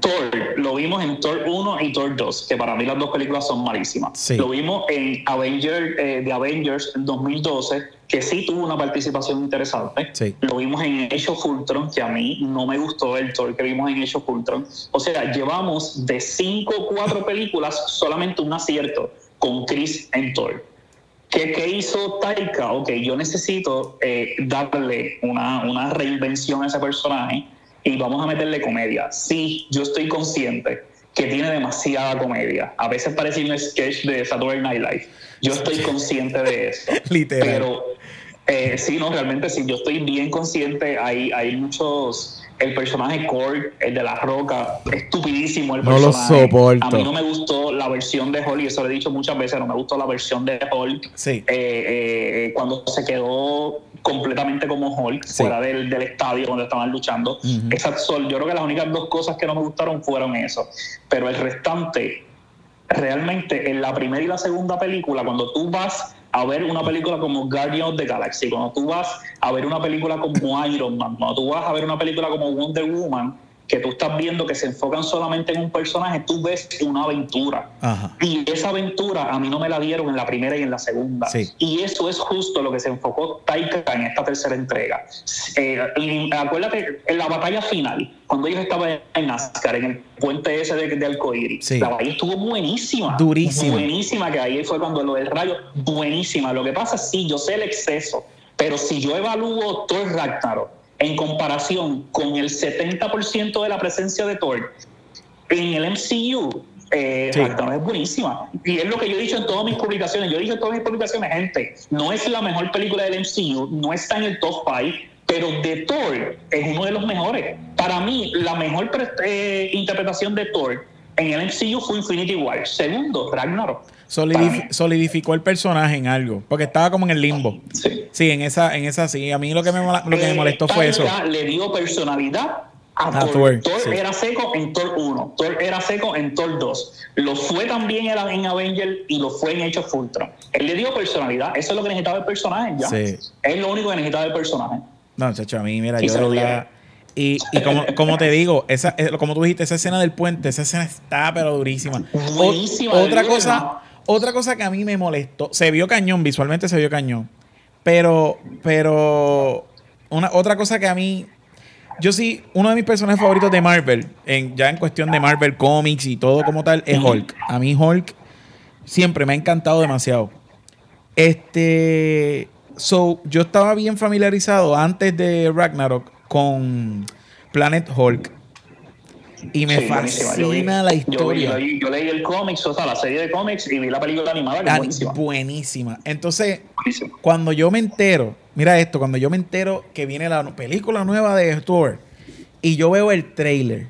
S2: Thor, lo vimos en Thor 1 y Thor 2, que para mí las dos películas son malísimas. Lo vimos en Avengers, eh, de Avengers en 2012, que sí tuvo una participación interesante. Lo vimos en Age of Ultron, que a mí no me gustó el Thor que vimos en Age of Ultron. O sea, llevamos de 5 o 4 películas solamente un acierto con Chris en Thor. ¿Qué, hizo Taika? Ok, yo necesito eh, darle una, una reinvención a ese personaje y vamos a meterle comedia. Sí, yo estoy consciente que tiene demasiada comedia. A veces parece un sketch de Saturday Night Live. Yo estoy consciente de eso.
S1: Literal.
S2: Pero eh, sí, no, realmente sí, yo estoy bien consciente. Hay, hay muchos. El personaje Cord, el de la roca, estupidísimo el personaje.
S1: No lo soporto.
S2: A mí no me gustó la versión de Hulk, y eso lo he dicho muchas veces, no me gustó la versión de Hulk.
S1: Sí.
S2: Eh, eh, cuando se quedó completamente como Hulk, fuera del, estadio donde estaban luchando. yo creo que las únicas dos cosas que no me gustaron fueron eso. Pero el restante, realmente en la primera y la segunda película, cuando tú vas a ver una película como Guardian of the Galaxy, cuando tú vas a ver una película como Iron Man, cuando tú vas a ver una película como Wonder Woman, que tú estás viendo que se enfocan solamente en un personaje, tú ves una aventura. Y esa aventura a mí no me la dieron en la primera y en la segunda. Y eso es justo lo que se enfocó Taika en esta tercera entrega. Eh, y acuérdate, en la batalla final, cuando ellos estaban en NASCAR, en el puente ese de, de Alcoiris, la batalla estuvo buenísima.
S1: Durísima.
S2: Buenísima, que ahí fue cuando lo del rayo, buenísima. Lo que pasa es sí, yo sé el exceso, pero si yo evalúo todo el Ragnarok, en comparación con el 70% de la presencia de Thor en el MCU, eh, es buenísima. Y es lo que yo he dicho en todas mis publicaciones. Yo he dicho en todas mis publicaciones, gente, no es la mejor película del MCU, no está en el top 5, pero de Thor es uno de los mejores. Para mí, la mejor eh, interpretación de Thor en el MCU fue Infinity War. Segundo, Ragnarok.
S1: Solidificó el personaje en algo, porque estaba como en el limbo.
S2: Sí.
S1: Sí, en esa, en esa sí. A mí lo que me, lo que me molestó fue eso.
S2: Le dio personalidad a, Thor. Thor, era seco en Thor 1, Thor era seco en Thor 2. Lo fue también en Avenger y lo fue en Age of Ultron. Él le dio personalidad. Eso es lo que necesitaba el personaje ya.
S1: Sí.
S2: Es lo único que necesitaba el personaje.
S1: No, chacho, a mí, mira, yo lo y, y como, como, te digo, esa, eh, como tú dijiste, esa escena del puente, esa escena está pero durísima.
S2: Buenísima.
S1: otra cosa, otra cosa que a mí me molestó, se vio cañón, visualmente se vio cañón. Pero, pero, una, otra cosa que a mí, yo sí, uno de mis personajes favoritos de Marvel, ya en cuestión de Marvel Comics y todo como tal, es Hulk. A mí Hulk siempre me ha encantado demasiado. Este, so, yo estaba bien familiarizado antes de Ragnarok con Planet Hulk. Y me fascina la historia.
S2: Yo, leí el cómics, o sea, la serie de cómics y vi la película animada que es buenísima.
S1: Buenísima. Entonces, cuando yo me entero, mira esto, cuando yo me entero que viene la película nueva de Thor y yo veo el trailer,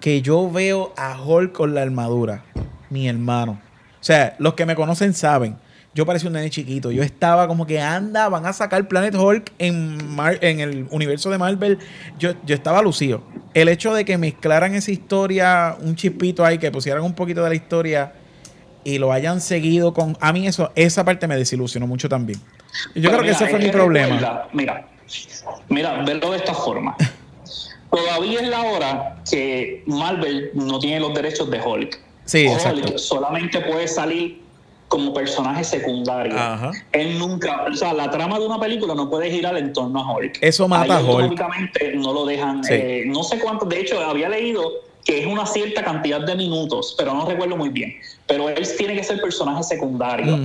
S1: que yo veo a Hulk con la armadura, mi hermano. O sea, los que me conocen saben yo parecía un nene chiquito. Yo estaba como que anda, van a sacar Planet Hulk en, en el universo de Marvel. Yo, yo estaba lucido. El hecho de que mezclaran esa historia, un chispito ahí, que pusieran un poquito de la historia y lo hayan seguido con. A mí, eso, esa parte me desilusionó mucho también. Yo creo que ese fue mi problema.
S2: mira, mira, verlo de esta forma. Todavía es la hora que Marvel no tiene los derechos de Hulk.
S1: Sí, exacto.
S2: solamente puede salir como personaje secundario. Él nunca, o sea, la trama de una película no puede girar en torno a Hulk.
S1: Eso mata a Hulk.
S2: no lo dejan, eh, no sé cuánto, de hecho había leído que es una cierta cantidad de minutos, pero no recuerdo muy bien. Pero él tiene que ser personaje secundario.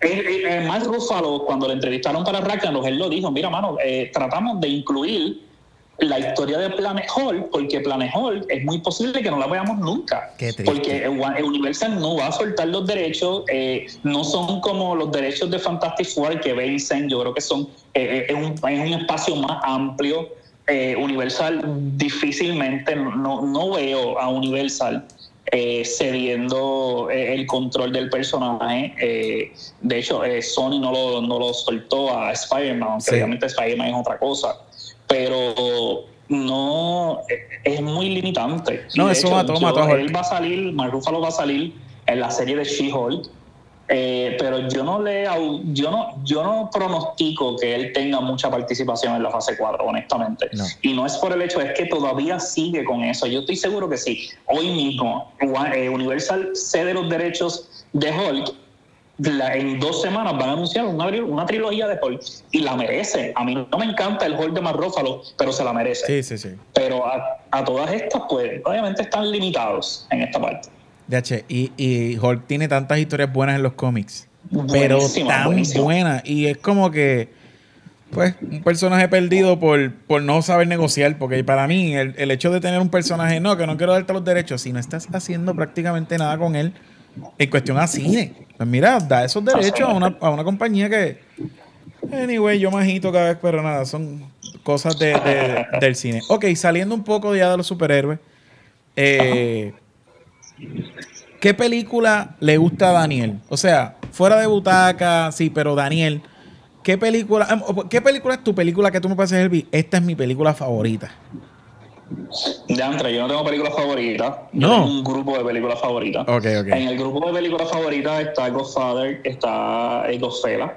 S2: el, Mark Ruffalo, cuando le entrevistaron para Ragnarok, él lo dijo, mira, mano, eh, tratamos de incluir la historia de Planet Hall, porque Planet Hall es muy posible que no la veamos nunca. porque Universal no va a soltar los derechos, eh, no son como los derechos de Fantastic Four que vencen, yo creo que son, eh, eh, es, un, es, un, espacio más amplio. Universal difícilmente, no, no veo a Universal cediendo el control del personaje. de hecho, Sony no lo, no lo soltó a Spider-Man, aunque obviamente Spider-Man es otra cosa pero no es muy limitante.
S1: No, eso va a
S2: Él va a salir, Mark Ruffalo va a salir en la serie de She-Hulk. Eh, pero yo no le yo no yo no pronostico que él tenga mucha participación en la fase 4 honestamente y no es por el hecho es que todavía sigue con eso yo estoy seguro que sí hoy mismo eh, Universal cede los derechos de Hulk en dos semanas van a anunciar una, una, trilogía de Hulk y la merece. A mí no me encanta el Hulk de Marrófalo, pero se la merece.
S1: Sí, sí, sí.
S2: Pero a, todas estas, pues, obviamente están limitados en esta parte.
S1: Y, y Hulk tiene tantas historias buenas en los cómics. pero tan buenas. Y es como que, pues, un personaje perdido por, por no saber negociar. Porque para mí, el, el hecho de tener un personaje, no, que no quiero darte los derechos, si no estás haciendo prácticamente nada con él en cuestión a cine. Pues mira, da esos derechos a una, a una compañía que. Anyway, yo majito cada vez, pero nada, son cosas de, del cine. Ok, saliendo un poco ya de los superhéroes. Eh, ¿Qué película le gusta a Daniel? O sea, fuera de butaca, sí, pero Daniel, ¿qué película, qué película es tu película que tú me pases, Elvi? Esta es mi película favorita.
S2: Ya entre, yo no tengo películas favoritas. No. tengo un grupo de películas favoritas.
S1: Okay, okay.
S2: En el grupo de películas favoritas está Godfather, está Godfella,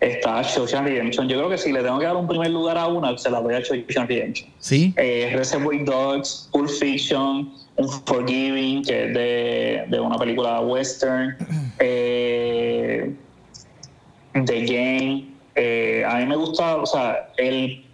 S2: está Shawshank Redemption. Yo creo que si le tengo que dar un primer lugar a una, se la doy a Shawshank Redemption.
S1: Sí.
S2: Eh, Reservoir Dogs, Pulp Fiction, Unforgiving, que es de, de una película western. Eh, The Game. Eh, a mí me gusta, o sea, el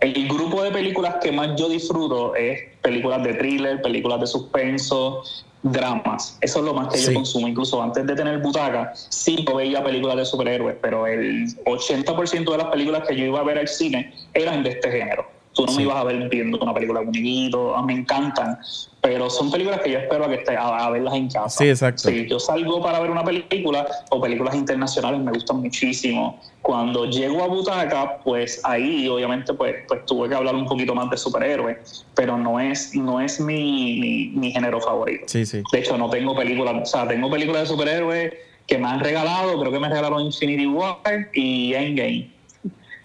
S2: el grupo de películas que más yo disfruto es películas de thriller, películas de suspenso, dramas. Eso es lo más que yo consumo. Incluso antes de tener butaca, sí yo veía películas de superhéroes, pero el 80% de las películas que yo iba a ver al cine eran de este género. Tú no me ibas a ver viendo una película un ah, me encantan, pero son películas que yo espero a, que esté, a, verlas en casa.
S1: Sí, exacto.
S2: Si yo salgo para ver una película o películas internacionales, me gustan muchísimo. Cuando llego a Butaca, pues ahí obviamente pues, pues tuve que hablar un poquito más de superhéroes, pero no es, no es mi, mi, género favorito.
S1: Sí, sí.
S2: De hecho, no tengo películas, o sea, tengo películas de superhéroes que me han regalado, creo que me regalaron Infinity War y Endgame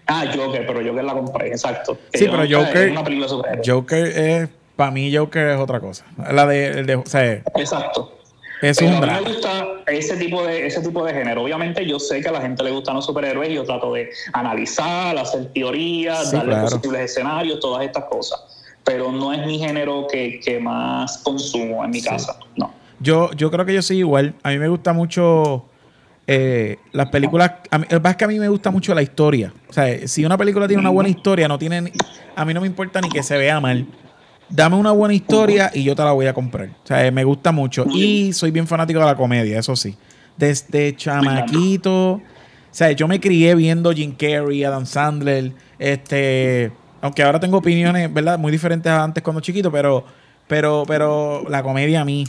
S2: Ah, Joker, pero Joker la compré, exacto.
S1: Sí, pero Joker. Es una película Joker es. Para mí, Joker es otra cosa. La de. de o sea,
S2: exacto.
S1: Es un drama.
S2: A mí me gusta ese tipo, de, ese tipo de género. Obviamente, yo sé que a la gente le gustan los superhéroes y yo trato de analizar, hacer teorías, darle posibles escenarios, todas estas cosas. Pero no es mi género que, que más consumo en mi casa. No.
S1: Yo, yo creo que yo soy igual. A mí me gusta mucho eh, las películas, a mí, es que a mí me gusta mucho la historia. O sea, si una película tiene una buena historia, no tiene, a mí no me importa ni que se vea mal. Dame una buena historia y yo te la voy a comprar. O sea, me gusta mucho. Y soy bien fanático de la comedia, eso sí. Desde chamaquito. O sea, yo me crié viendo Jim Carrey, Adam Sandler, este, aunque ahora tengo opiniones, ¿verdad? Muy diferentes a antes cuando chiquito, pero, pero, pero la comedia a mí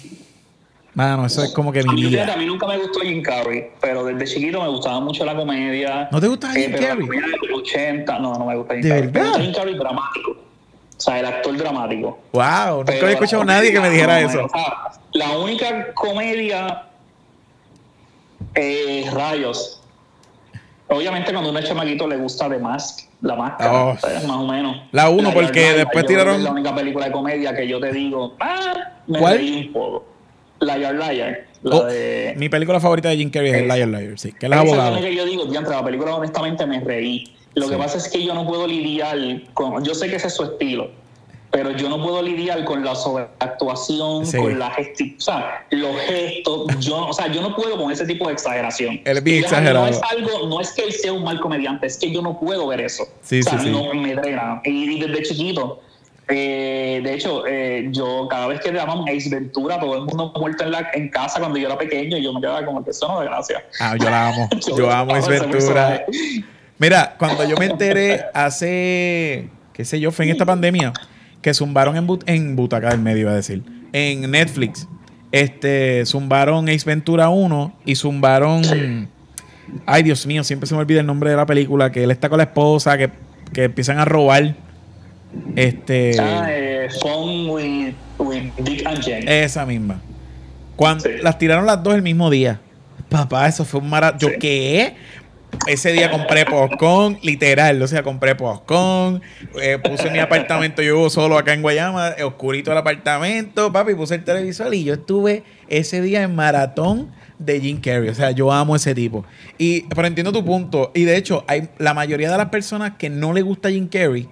S1: Mano, eso es como que mi vida.
S2: A mí nunca me gustó Jim Carrey, pero desde chiquito me gustaba mucho la comedia.
S1: ¿No te gusta Jim eh, Carrey?
S2: De 80, no, no me gusta Jim ¿De Carrey. Verdad? Jim Carrey dramático. O sea, el actor dramático.
S1: Wow, nunca había escuchado a nadie que me dijera eso.
S2: la única comedia Eh, rayos. Obviamente cuando uno es chamaquito le gusta The Mask, la máscara, oh. más o menos.
S1: La uno, porque después tiraron...
S2: Es la única película de comedia que yo te digo, ah, me ¿Cuál? un poco. Liar Liar. La oh, de...
S1: Mi película favorita de Jim Carrey es, Liar Liar, sí. Que es la abogada.
S2: que yo digo, entre la película honestamente me reí. Lo que pasa es que yo no puedo lidiar con... Yo sé que ese es su estilo pero yo no puedo lidiar con la sobreactuación, con la o sea, los gestos, yo, o sea, yo no puedo con ese tipo de exageración.
S1: Él es bien exagerado.
S2: No es algo, no es que él sea un mal comediante, es que yo no puedo ver eso.
S1: Sí,
S2: o sea,
S1: sí,
S2: no me drena. Y desde chiquito, eh, de hecho, eh, yo cada vez que le llaman Ace Ventura, todo el mundo muerto en, la, en casa cuando yo era pequeño, y yo me quedaba como que eso no de gracia.
S1: Ah, yo la amo. yo, amo Ace Ventura. Mira, cuando yo me enteré hace, qué sé yo, fue en esta pandemia que zumbaron en, en Butaca del Medio, iba a decir, en Netflix. Este, zumbaron Ace Ventura 1 y zumbaron. Ay, Dios mío, siempre se me olvida el nombre de la película. Que él está con la esposa, que, que empiezan a robar. Este.
S2: Ah, eh, with, Dick and Jane.
S1: Esa misma. Cuando las tiraron las dos el mismo día. Papá, eso fue un maratón. ¿Yo qué? ese día compré postcon, literal, o sea, compré postcon, eh, puse mi apartamento, yo vivo solo acá en Guayama, oscurito el apartamento, papi, puse el televisor y yo estuve ese día en maratón de Jim Carrey, o sea, yo amo ese tipo. Y pero entiendo tu punto y de hecho, hay la mayoría de las personas que no le gusta Jim Carrey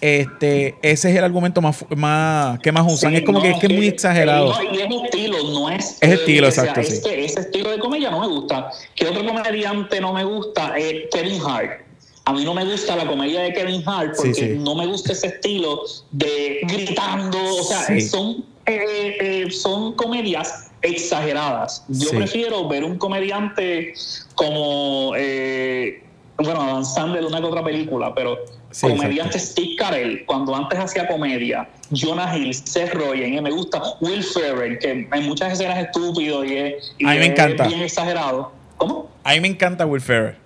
S1: este, ese es el argumento más, más que más usan. es como que, es, que es muy exagerado.
S2: y es estilo, no es.
S1: Es estilo, exacto.
S2: sí. ese estilo de comedia no me gusta. ¿Qué otro comediante no me gusta? Kevin Hart. A mí no me gusta la comedia de Kevin Hart porque no me gusta ese estilo de gritando. O sea, son, eh, eh, son comedias exageradas. Yo prefiero ver un comediante como. Eh, bueno, avanzando en una que otra película, pero comediante Steve Carell, cuando antes hacía comedia, Jonah Hill, Seth Rogen, y me gusta Will Ferrell, que en muchas escenas estúpido y es, y
S1: me encanta.
S2: bien exagerado. ¿Cómo?
S1: A mí me encanta Will Ferrell.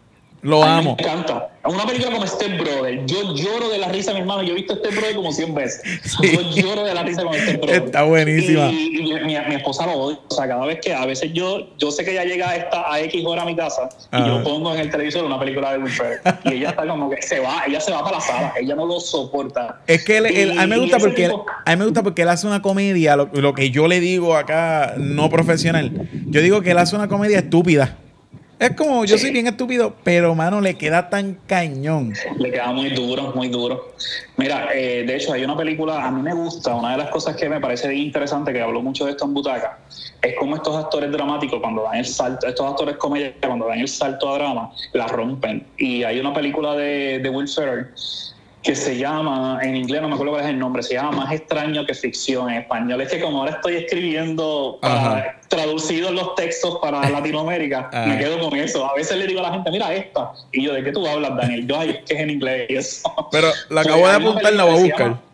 S1: Lo amo.
S2: Me encanta. Una película como Step Brother. Yo lloro de la risa, mi hermano. Yo he visto Step Brother como 100 veces. Yo lloro de la risa con Step Brother.
S1: Está buenísima.
S2: Y, mi, esposa lo odia. O sea, cada vez que a veces yo, yo sé que ella llega a, esta, a X hora a mi casa y yo pongo en el televisor una película de Will Ferrell. Y ella está como que se va, ella se va para la sala. Ella no lo soporta.
S1: Es que él, a, mí me gusta porque él, a mí me gusta porque él hace una comedia, lo, lo que yo le digo acá, no profesional. Yo digo que él hace una comedia estúpida. Es como, yo soy bien estúpido, pero mano, le queda tan cañón.
S2: Le queda muy duro, muy duro. Mira, eh, de hecho, hay una película, a mí me gusta, una de las cosas que me parece bien interesante, que habló mucho de esto en Butaca, es como estos actores dramáticos, cuando dan el salto, estos actores comedia, cuando dan el salto a drama, la rompen. Y hay una película de, de Will Ferrell que se llama, en inglés no me acuerdo cuál es el nombre, se llama Más extraño que ficción en español. Es que como ahora estoy escribiendo para, traducidos los textos para Latinoamérica, me quedo con eso. A veces le digo a la gente, mira esta. Y yo, ¿de qué tú hablas, Daniel? Yo, ay, es que es en inglés y eso.
S1: Pero la acabo de apuntar, la voy a buscar.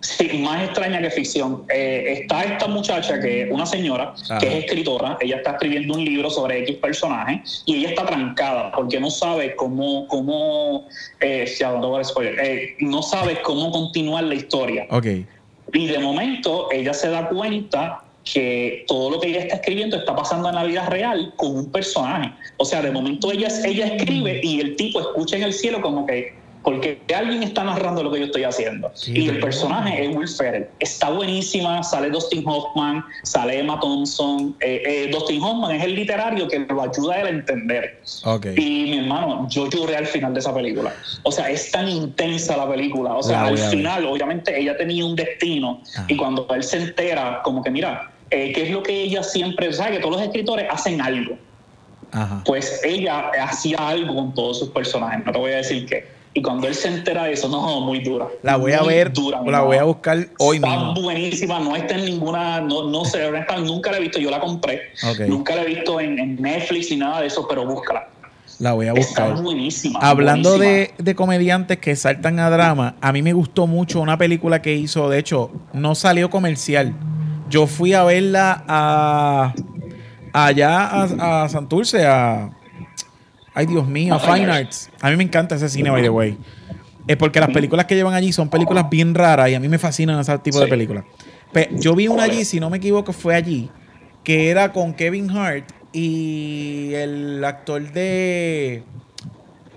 S2: Sí, más extraña que ficción. Eh, está esta muchacha que una señora que es escritora, ella está escribiendo un libro sobre X personaje y ella está trancada porque no sabe cómo, cómo eh, eh, no sabe cómo continuar la historia.
S1: Okay.
S2: Y de momento ella se da cuenta que todo lo que ella está escribiendo está pasando en la vida real con un personaje. O sea, de momento ella, ella escribe y el tipo escucha en el cielo como que porque alguien está narrando lo que yo estoy haciendo. y el personaje es Will Ferrell. Está buenísima, sale Dustin Hoffman, sale Emma Thompson. Eh, eh, Dustin Hoffman es el literario que lo ayuda a él a entender. Y mi hermano, yo lloré al final de esa película. O sea, es tan intensa la película. O sea, al final, obviamente, ella tenía un destino ah. y cuando él se entera, como que mira, eh, ¿qué es lo que ella siempre sabe? Que todos los escritores hacen algo. Pues ella hacía algo con todos sus personajes. No te voy a decir qué y cuando él se entera de eso, no, muy dura.
S1: La voy a ver, dura, la voy a buscar hoy
S2: está
S1: mismo.
S2: buenísima, no está en ninguna, no, no sé, nunca la he visto, yo la compré. Nunca la he visto en, Netflix ni nada de eso, pero búscala.
S1: La voy a buscar.
S2: Está buenísima.
S1: Hablando De, de, comediantes que saltan a drama, a mí me gustó mucho una película que hizo, de hecho, no salió comercial. Yo fui a verla a allá a, a Santurce, a Ay, Dios mío, Fine Arts. A mí me encanta ese cine, by the way. Es porque las películas que llevan allí son películas bien raras y a mí me fascinan ese tipo de películas. yo vi una allí, si no me equivoco, fue allí, que era con Kevin Hart y el actor de.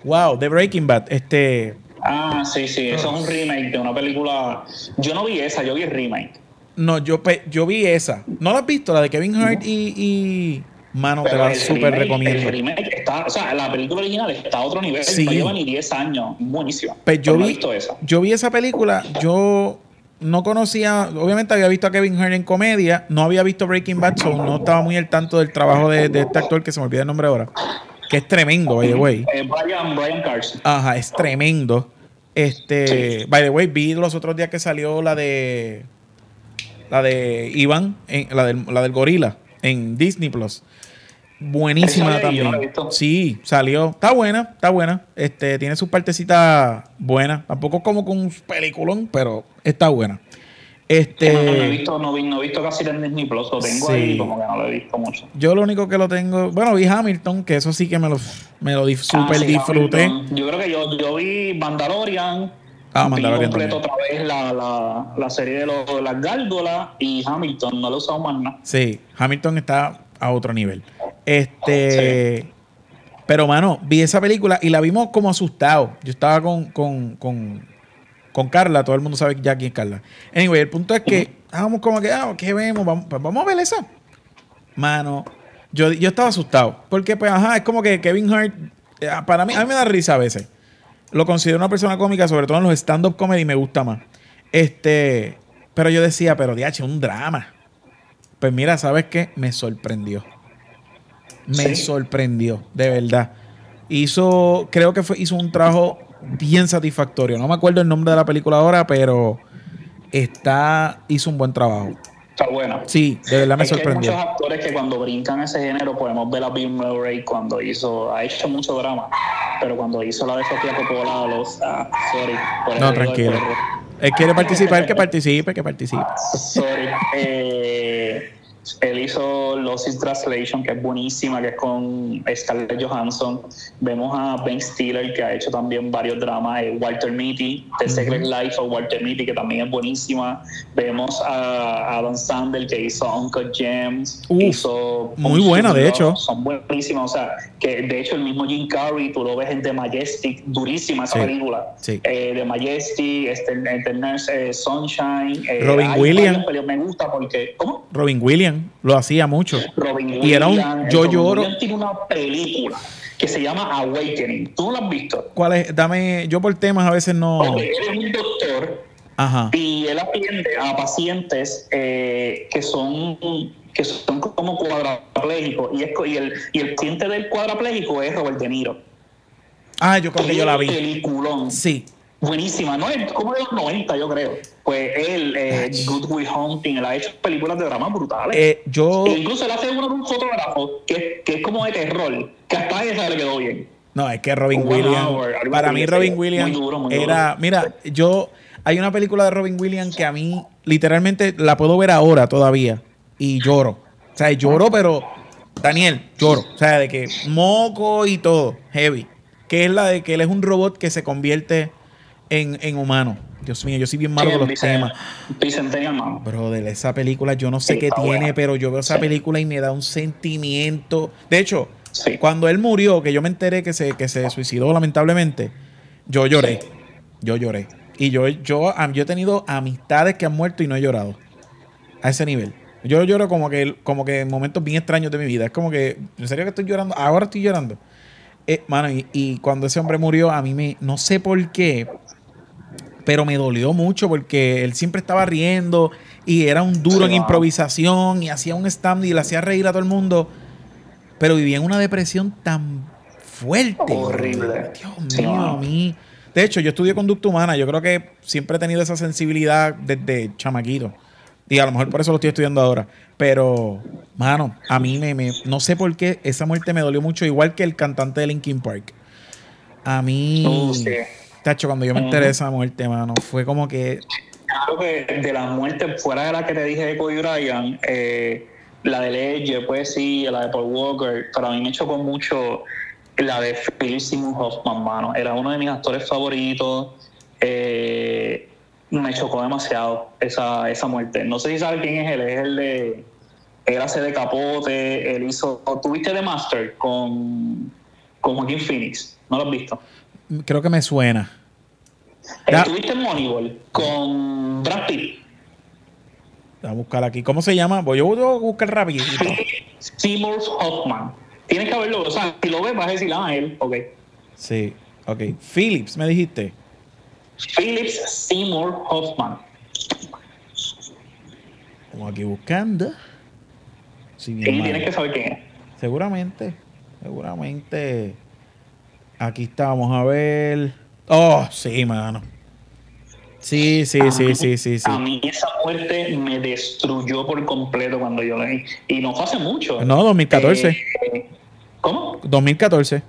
S1: Wow, de Breaking Bad. Este.
S2: Ah, sí, sí, eso es un remake de una película. Yo no vi esa, yo vi el remake.
S1: No, yo, yo vi esa. ¿No la has visto? La de Kevin Hart y, Mano, te la súper recomiendo.
S2: El remake está, o sea, la película original está a otro nivel. No lleva ni 10 años. Buenísima.
S1: Pues yo, vi, esa. yo vi esa película. Yo no conocía, obviamente había visto a Kevin Hart en comedia, no había visto Breaking Bad, so no estaba muy al tanto del trabajo de, este actor que se me olvida el nombre ahora, que es tremendo, by the way.
S2: Eh, Brian, Brian Carson.
S1: Ajá, es tremendo. Este, by the way, vi los otros días que salió la de la de Iván, la, del, la del gorila en Disney Plus. Buenísima también. Sí, salió. Está buena, está buena. Este, tiene sus partecitas buenas. Tampoco como con un peliculón, pero está buena. Este,
S2: no, he visto, no, he visto casi en Disney Plus, lo tengo ahí como que no lo he visto mucho.
S1: Yo lo único que lo tengo, bueno, vi Hamilton, que eso sí que me lo, me lo ah, super disfruté.
S2: Yo creo que yo, yo vi Mandalorian, ah, Mandalorian completo otra vez la, la, la serie de, los, las gárgolas y Hamilton, no lo he usado más nada.
S1: Sí, Hamilton está a otro nivel. Este. Pero, mano, vi esa película y la vimos como asustado. Yo estaba con, con, con, con Carla, todo el mundo sabe ya quién es Carla. Anyway, el punto es que estábamos como que, ah, ¿qué vemos? Vamos, pues vamos a ver esa. Mano, yo, yo estaba asustado. Porque, pues, ajá, es como que Kevin Hart, eh, para mí, a mí me da risa a veces. Lo considero una persona cómica, sobre todo en los stand-up comedy, me gusta más. Este, pero yo decía, pero DH, un drama. Pues mira, ¿sabes qué? Me sorprendió me sorprendió, de verdad. Hizo, creo que fue, hizo un trabajo bien satisfactorio. No me acuerdo el nombre de la película ahora, pero está, hizo un buen trabajo.
S2: Está buena.
S1: Sí, de verdad me sorprendió.
S2: hay muchos actores que cuando brincan ese género, podemos ver a Bill Murray cuando hizo, ha hecho mucho drama, pero cuando hizo la de Sofía Coppola, los, ah, sorry.
S1: no, tranquilo. Él quiere participar, que participe, que participe.
S2: Sorry. Eh, él hizo Lost in Translation, que es buenísima, que es con Scarlett Johansson. Vemos a Ben Stiller, que ha hecho también varios dramas. Eh, Walter Mitty, The Secret Life of Walter Mitty, que también es buenísima. Vemos a Adam Sandler, que hizo Uncle James. hizo
S1: muy buena, de hecho.
S2: Son buenísimas. O sea, que de hecho el mismo Jim Carrey, tú lo ves en The Majestic, durísima esa película.
S1: Sí.
S2: Eh, The Majestic, este, eh, Sunshine.
S1: Robin Williams.
S2: Me gusta porque. ¿Cómo?
S1: Robin Williams lo hacía mucho.
S2: Robin
S1: y era un yo lloro.
S2: tiene una película que se llama Awakening. ¿Tú no la has visto?
S1: ¿Cuál es? Dame, yo por temas a veces no.
S2: él es un doctor
S1: Ajá.
S2: y él atiende a pacientes eh, que son que son como cuadraplégicos y, y, el, y el paciente del cuadraplégico es Robert De Niro.
S1: Ah, yo creo que yo la vi.
S2: Peliculón.
S1: Sí,
S2: buenísima, ¿no? Es como de los 90, yo creo. Pues él, eh, Good Will Hunting, él ha hecho películas de drama brutales.
S1: Eh, yo...
S2: E incluso él hace uno de un fotógrafo que, que es como de terror, que hasta esa le quedó bien.
S1: No, es que Robin Williams. para mí, Robin Williams era. Mira, yo. Hay una película de Robin Williams que a mí, literalmente, la puedo ver ahora todavía. Y lloro. O sea, lloro, pero. Daniel, lloro. O sea, de que moco y todo. Heavy. Que es la de que él es un robot que se convierte en, en humano. Dios mío, yo soy bien malo con los temas. Brother, esa película yo no sé qué tiene, pero yo veo esa película y me da un sentimiento. De hecho, cuando él murió, que yo me enteré que se, que se suicidó lamentablemente, yo lloré. Yo lloré. Y yo, yo, yo he tenido amistades que han muerto y no he llorado. A ese nivel. Yo lloro como que, como que en momentos bien extraños de mi vida. Es como que, ¿en serio que estoy llorando? Ahora estoy llorando. Eh, mano, y, y, cuando ese hombre murió, a mí me, no sé por qué, pero me dolió mucho porque él siempre estaba riendo y era un duro en improvisación y hacía un stand y le hacía reír a todo el mundo, pero vivía en una depresión tan fuerte.
S2: Horrible.
S1: Dios mío, a mí. De hecho, yo estudié conducta humana, yo creo que siempre he tenido esa sensibilidad desde chamaquito. Y a lo mejor por eso lo estoy estudiando ahora. Pero, mano, a mí me, no sé por qué esa muerte me dolió mucho, igual que el cantante de Linkin Park. A mí.
S2: Uh,
S1: Tacho, cuando yo me enteré de esa muerte, mano, fue como que.
S2: Claro que de las muertes, fuera de la que te dije de Cody Ryan, eh, la de Ledger, pues sí, la de Paul Walker, pero a mí me chocó mucho la de Philip Simon Hoffman, mano. Era uno de mis actores favoritos. Eh, me chocó demasiado esa, esa muerte. No sé si sabes quién es él, es el de Él hace de capote, él hizo. ¿Tuviste The Master con, con Joaquín Phoenix? ¿No lo has visto?
S1: Creo que me suena.
S2: ¿Tuviste Moneyball con Brad Pitt?
S1: Voy a buscar aquí. ¿Cómo se llama? Voy a buscar rapidito.
S2: Seymour Hoffman. Tienes que verlo. O sea, si lo ves, vas a decir, ah, él. Ok.
S1: Sí, ok. Phillips, me dijiste.
S2: Phillips Seymour Hoffman.
S1: Estamos aquí buscando.
S2: Sí, tienes que saber quién es.
S1: Seguramente. Seguramente. Aquí estamos a ver. Oh, sí, mano. Sí, sí, sí, sí, sí, sí.
S2: A mí esa muerte me destruyó por completo cuando yo leí. Y no fue hace mucho.
S1: No, 2014.
S2: Eh, ¿Cómo?
S1: 2014.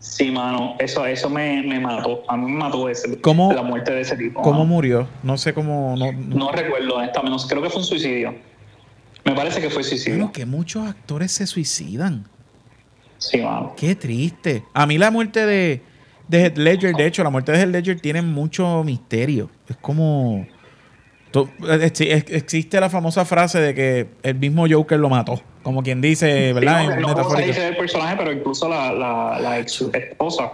S2: Sí, mano, eso, eso me, me mató. A mí me mató ese,
S1: ¿Cómo,
S2: la muerte de ese tipo.
S1: ¿Cómo murió? No sé cómo. No,
S2: no. recuerdo, menos creo que fue un suicidio. Me parece que fue suicidio. Bueno,
S1: que muchos actores se suicidan.
S2: Sí, mano.
S1: Qué triste. A mí la muerte de de Heath Ledger, de hecho, la muerte de Heath Ledger tiene mucho misterio. Es como. Existe la famosa frase de que el mismo Joker lo mató. Como quien dice, ¿verdad?
S2: no, no dice el personaje, pero incluso la, la, la ex esposa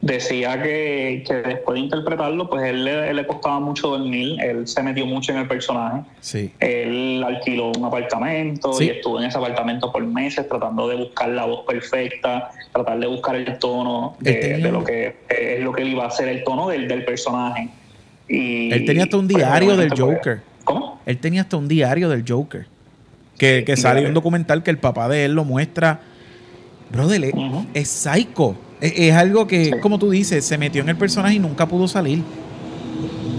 S2: decía que, después de interpretarlo, pues él le, costaba mucho dormir, él se metió mucho en el personaje.
S1: Sí.
S2: Él alquiló un apartamento y estuvo en ese apartamento por meses tratando de buscar la voz perfecta, tratar de buscar el tono de, lo que es lo que él iba a hacer, el tono del, del personaje. Y,
S1: él tenía hasta un diario del Joker.
S2: ¿Cómo?
S1: Él tenía hasta un diario del Joker. Que, que sale un documental que el papá de él lo muestra. Brother, es psycho. Es, algo que, como tú dices, se metió en el personaje y nunca pudo salir.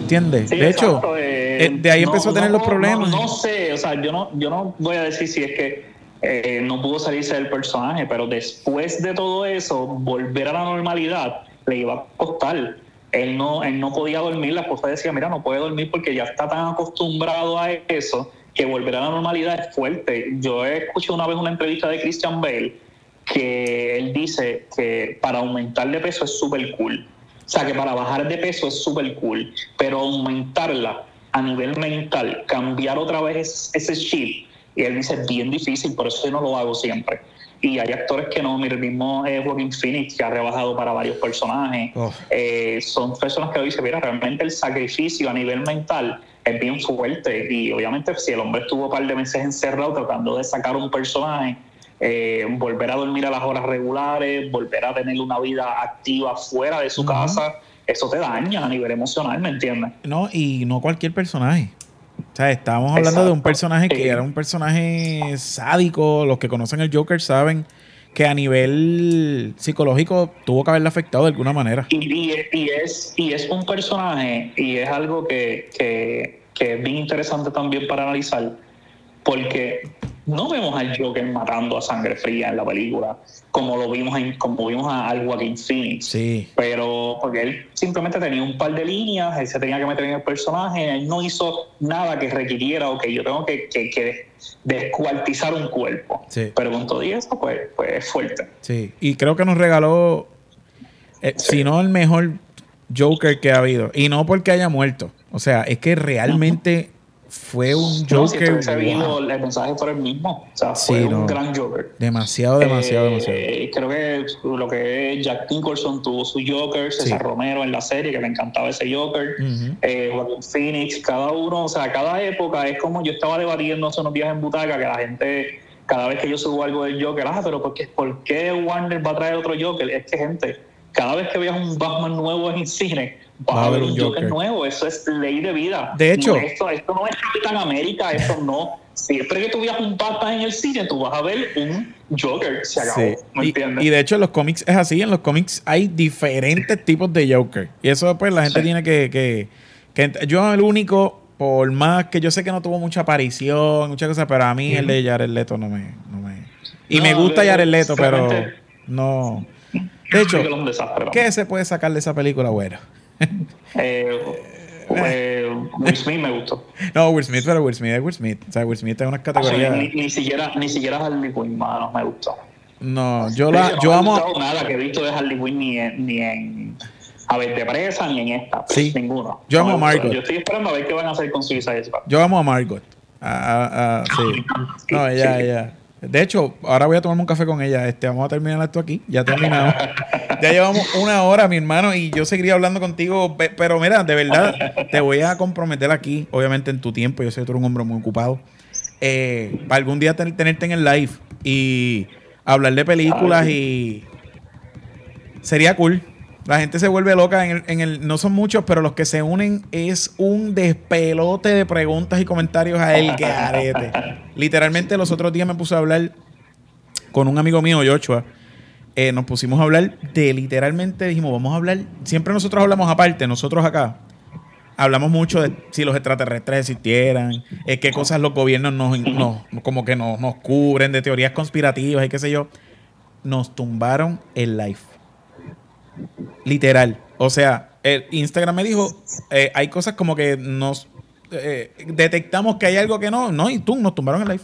S1: ¿Entiendes? de hecho, eh, eh, de ahí empezó a tener los problemas.
S2: No, sé, o sea, yo no, yo no voy a decir si es que eh, no pudo salirse del personaje, pero después de todo eso, volver a la normalidad le iba a costar. Él no, él no podía dormir, la esposa decía, mira, no puede dormir porque ya está tan acostumbrado a eso que volver a la normalidad es fuerte. Yo escuché una vez una entrevista de Christian Bale que él dice que para aumentar de peso es súper cool. O sea, que para bajar de peso es súper cool, pero aumentarla a nivel mental, cambiar otra vez ese chip, y él dice, es bien difícil, por eso yo no lo hago siempre. Y hay actores que no, mira, el mismo eh, Joaquin Phoenix, que ha rebajado para varios personajes, oh. eh, son personas que dicen, mira, realmente el sacrificio a nivel mental es bien fuerte. Y obviamente si el hombre estuvo un par de meses encerrado tratando de sacar un personaje, eh, volver a dormir a las horas regulares, volver a tener una vida activa fuera de su casa, eso te daña a nivel emocional, ¿me entiendes?
S1: No, y no cualquier personaje. O sea, estábamos hablando de un personaje que era un personaje sádico. Los que conocen el Joker saben que a nivel psicológico tuvo que haberle afectado de alguna manera.
S2: Y, es, y es un personaje, y es algo que, que, que es bien interesante también para analizar, porque no vemos al Joker matando a sangre fría en la película, como lo vimos en, como vimos a, al Joaquin Phoenix.
S1: Sí.
S2: Pero porque él simplemente tenía un par de líneas, él se tenía que meter en el personaje, él no hizo nada que requiriera o que yo tengo que, que, descuartizar un cuerpo.
S1: Sí.
S2: Pero con todo eso, pues, pues es fuerte.
S1: Sí. Y creo que nos regaló, eh, si no el mejor Joker que ha habido. Y no porque haya muerto. O sea, es que realmente fue un Joker.
S2: No, si el mensaje fue el mismo. O sea, fue un gran Joker.
S1: Demasiado, demasiado,
S2: eh,
S1: demasiado.
S2: Creo que lo que es Jack Nicholson tuvo su Joker, César Romero en la serie, que me encantaba ese Joker. Eh, Joaquin Phoenix, cada uno, o sea, cada época es como yo estaba debatiendo hace unos días en Butaca que la gente, cada vez que yo subo algo del Joker, ah, pero ¿por qué, ¿por qué Warner va a traer otro Joker? Es que, gente, cada vez que veas un Batman nuevo en cine, va, a haber un Joker. nuevo. Eso es ley de vida.
S1: De hecho,
S2: esto, esto no es Capitán América, eso no. Siempre que tú veas un Batman en el cine, tú vas a ver un Joker. Se acabó. y,
S1: y, de hecho, en los cómics es así. En los cómics hay diferentes tipos de Joker. Y eso, después la gente tiene que, que, que. Yo, el único por más que yo sé que no tuvo mucha aparición, muchas cosas, pero a mí el de Jared Leto no me... No me y me gusta Jared Leto, pero no... De hecho, ¿qué se puede sacar de esa película, bueno?
S2: Eh, eh, Will Smith me gustó.
S1: No, Will Smith, pero Will Smith es Will Smith. O sea, Will Smith es una categoría.
S2: ni, siquiera, ni siquiera Harley Quinn, mano, me gustó.
S1: No, yo la, yo
S2: no
S1: amo.
S2: No nada que he visto de Harley Quinn ni en, ni en A ver de presa ni en esta.
S1: Sí.
S2: Ninguno.
S1: Yo amo a Margot.
S2: Yo estoy esperando a ver qué van a hacer con Suicide Squad.
S1: Yo amo a Margot. Ah, ah, sí. No, ella, ella. De hecho, ahora voy a tomarme un café con ella. Este, vamos a terminar esto aquí. Ya terminamos. ya llevamos una hora, mi hermano, y yo seguiría hablando contigo. Pero mira, de verdad, te voy a comprometer aquí, obviamente en tu tiempo. Yo sé que tú eres un hombre muy ocupado. Eh, para algún día tenerte en el live y hablar de películas y sería cool. La gente se vuelve loca en el, en el, No son muchos, pero los que se unen es un despelote de preguntas y comentarios a él que. Literalmente los otros días me puse a hablar con un amigo mío, Joshua. Eh, nos pusimos a hablar de literalmente, dijimos, vamos a hablar. Siempre nosotros hablamos aparte, nosotros acá. Hablamos mucho de si los extraterrestres existieran, eh, qué cosas los gobiernos nos, como que nos, nos cubren, de teorías conspirativas y qué sé yo. Nos tumbaron el live Literal. O sea, el Instagram me dijo, eh, hay cosas como que nos eh, detectamos que hay algo que no, no, y tú nos tumbaron el live.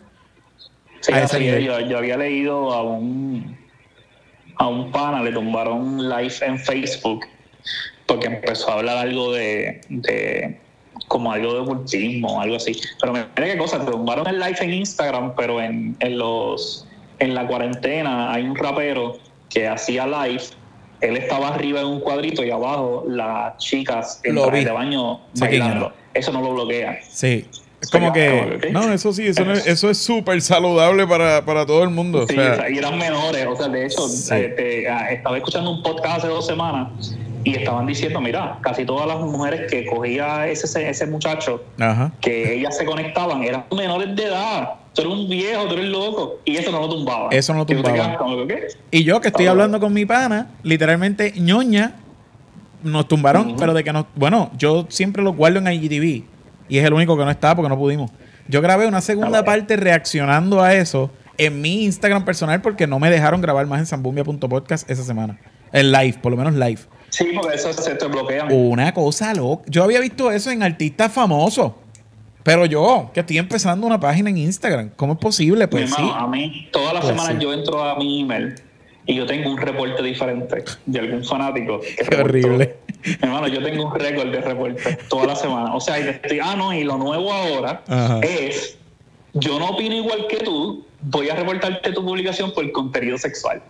S2: Sí, yo, había leído a un a un pana, le tumbaron live en Facebook porque empezó a hablar algo de, de como algo de ocultismo, algo así. Pero me qué cosa, te tumbaron el live en Instagram, pero en, en los en la cuarentena hay un rapero que hacía live él estaba arriba en un cuadrito y abajo las chicas en traje de baño bailando. Eso no lo bloquea.
S1: Sí. Es como que, no, eso sí, eso, eso es súper saludable para, para, todo el mundo.
S2: Sí, y eran menores, o sea, de hecho, ah, estaba escuchando un podcast hace dos semanas y estaban diciendo, mira, casi todas las mujeres que cogía ese, ese muchacho, que ellas se conectaban, eran menores de edad tú eres un viejo, tú eres loco. Y eso no lo tumbaba.
S1: Eso no lo tumbaba. Y yo que estoy hablando con mi pana, literalmente ñoña, nos tumbaron, pero de que nos. Bueno, yo siempre lo guardo en IGTV. Y es el único que no está porque no pudimos. Yo grabé una segunda parte reaccionando a eso en mi Instagram personal porque no me dejaron grabar más en zambumbia.podcast esa semana. En live, por lo menos live.
S2: Sí, porque eso se te bloquea.
S1: Una cosa loca. Yo había visto eso en artistas famosos. Pero yo, que estoy empezando una página en Instagram, ¿cómo es posible? Pues sí.
S2: A mí, todas las pues semanas yo entro a mi email y yo tengo un reporte diferente de algún fanático.
S1: Qué horrible.
S2: Hermano, yo tengo un récord de reporte toda la semana. O sea, y estoy, ah, no, y lo nuevo ahora es, yo no opino igual que tú, voy a reportarte tu publicación por contenido sexual.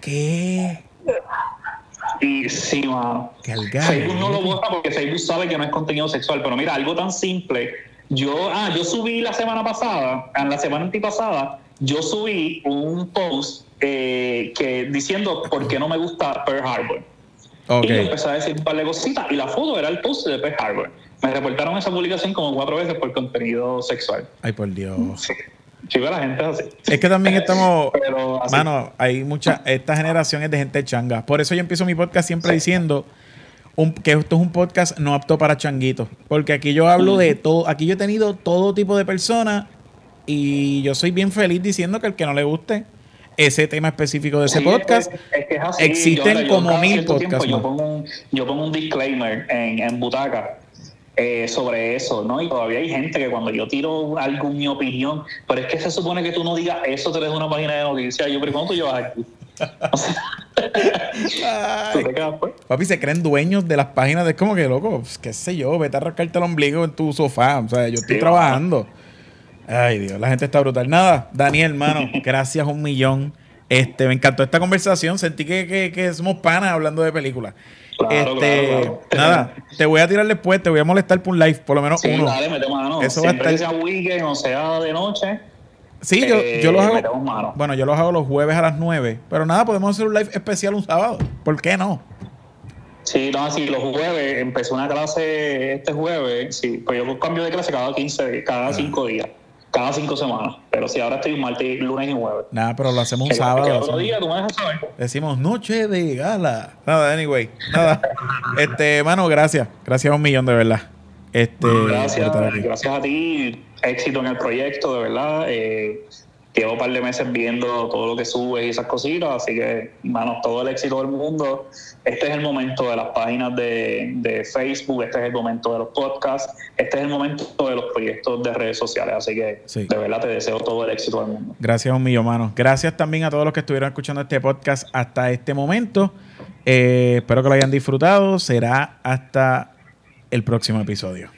S1: ¿Qué?
S2: Y sí, mano. Facebook no lo borra porque Facebook sabe que no es contenido sexual. Pero mira, algo tan simple. Yo, ah, yo subí la semana pasada, en la semana antipasada, yo subí un post eh, que diciendo por qué no me gusta Pearl Harbor. Y yo empecé a decir un par de cositas y la foto era el post de Pearl Harbor. Me reportaron esa publicación como cuatro veces por contenido sexual.
S1: Ay, por Dios.
S2: Sí. Chico, la gente es así.
S1: Es que también estamos. mano, hay mucha. Esta generación es de gente changa. Por eso yo empiezo mi podcast siempre diciendo que esto es un podcast no apto para changuitos. Porque aquí yo hablo de todo. Aquí yo he tenido todo tipo de personas. Y yo soy bien feliz diciendo que el que no le guste ese tema específico de ese podcast. Existen como mil podcasts.
S2: Yo pongo, un, yo pongo un disclaimer en, en Butaca eh, sobre eso, ¿no? Y todavía hay gente que cuando yo tiro algo, mi opinión, pero es que se supone que tú no digas eso, te dejo una página de noticias. Yo, ¿cómo tú llevas aquí?
S1: Pues? Papi, se creen dueños de las páginas de como que loco, pues, qué sé yo, vete a rascarte el ombligo en tu sofá. O sea, yo estoy trabajando. Ay, Dios, la gente está brutal. Nada, Daniel, hermano, gracias un millón. Este, me encantó esta conversación. Sentí que, que, que somos panas hablando de películas este, Nada, te voy a tirar después, te voy a molestar por un live, por lo menos uno.
S2: Dale, mano. Eso Siempre va a estar... sea weekend o sea de noche.
S1: Sí, yo, yo los hago. Bueno, yo los hago los jueves a las 9. Pero nada, podemos hacer un live especial un sábado. ¿Por qué no?
S2: Sí, no, así los jueves, empecé una clase este jueves, sí, pues yo cambio de clase cada 15, cada 5 ah. días cada cinco semanas. Pero si ahora estoy martes, lunes y jueves.
S1: Nada, pero lo hacemos un sábado.
S2: otro día, tú me dejas saber.
S1: Decimos noche de gala. Nada, anyway. Nada. este, mano, gracias. Gracias a un millón, de verdad. Este,
S2: gracias, gracias a ti. Éxito en el proyecto, de verdad. Eh, llevo un par de meses viendo todo lo que subes y esas cositas, así que, mano, todo el éxito del mundo. Este es el momento de las páginas de, Facebook, este es el momento de los podcasts, este es el momento de los proyectos de redes sociales, así que de verdad te deseo todo el éxito del mundo.
S1: Gracias un millón, mano. Gracias también a todos los que estuvieron escuchando este podcast hasta este momento. Eh, espero que lo hayan disfrutado. Será hasta el próximo episodio.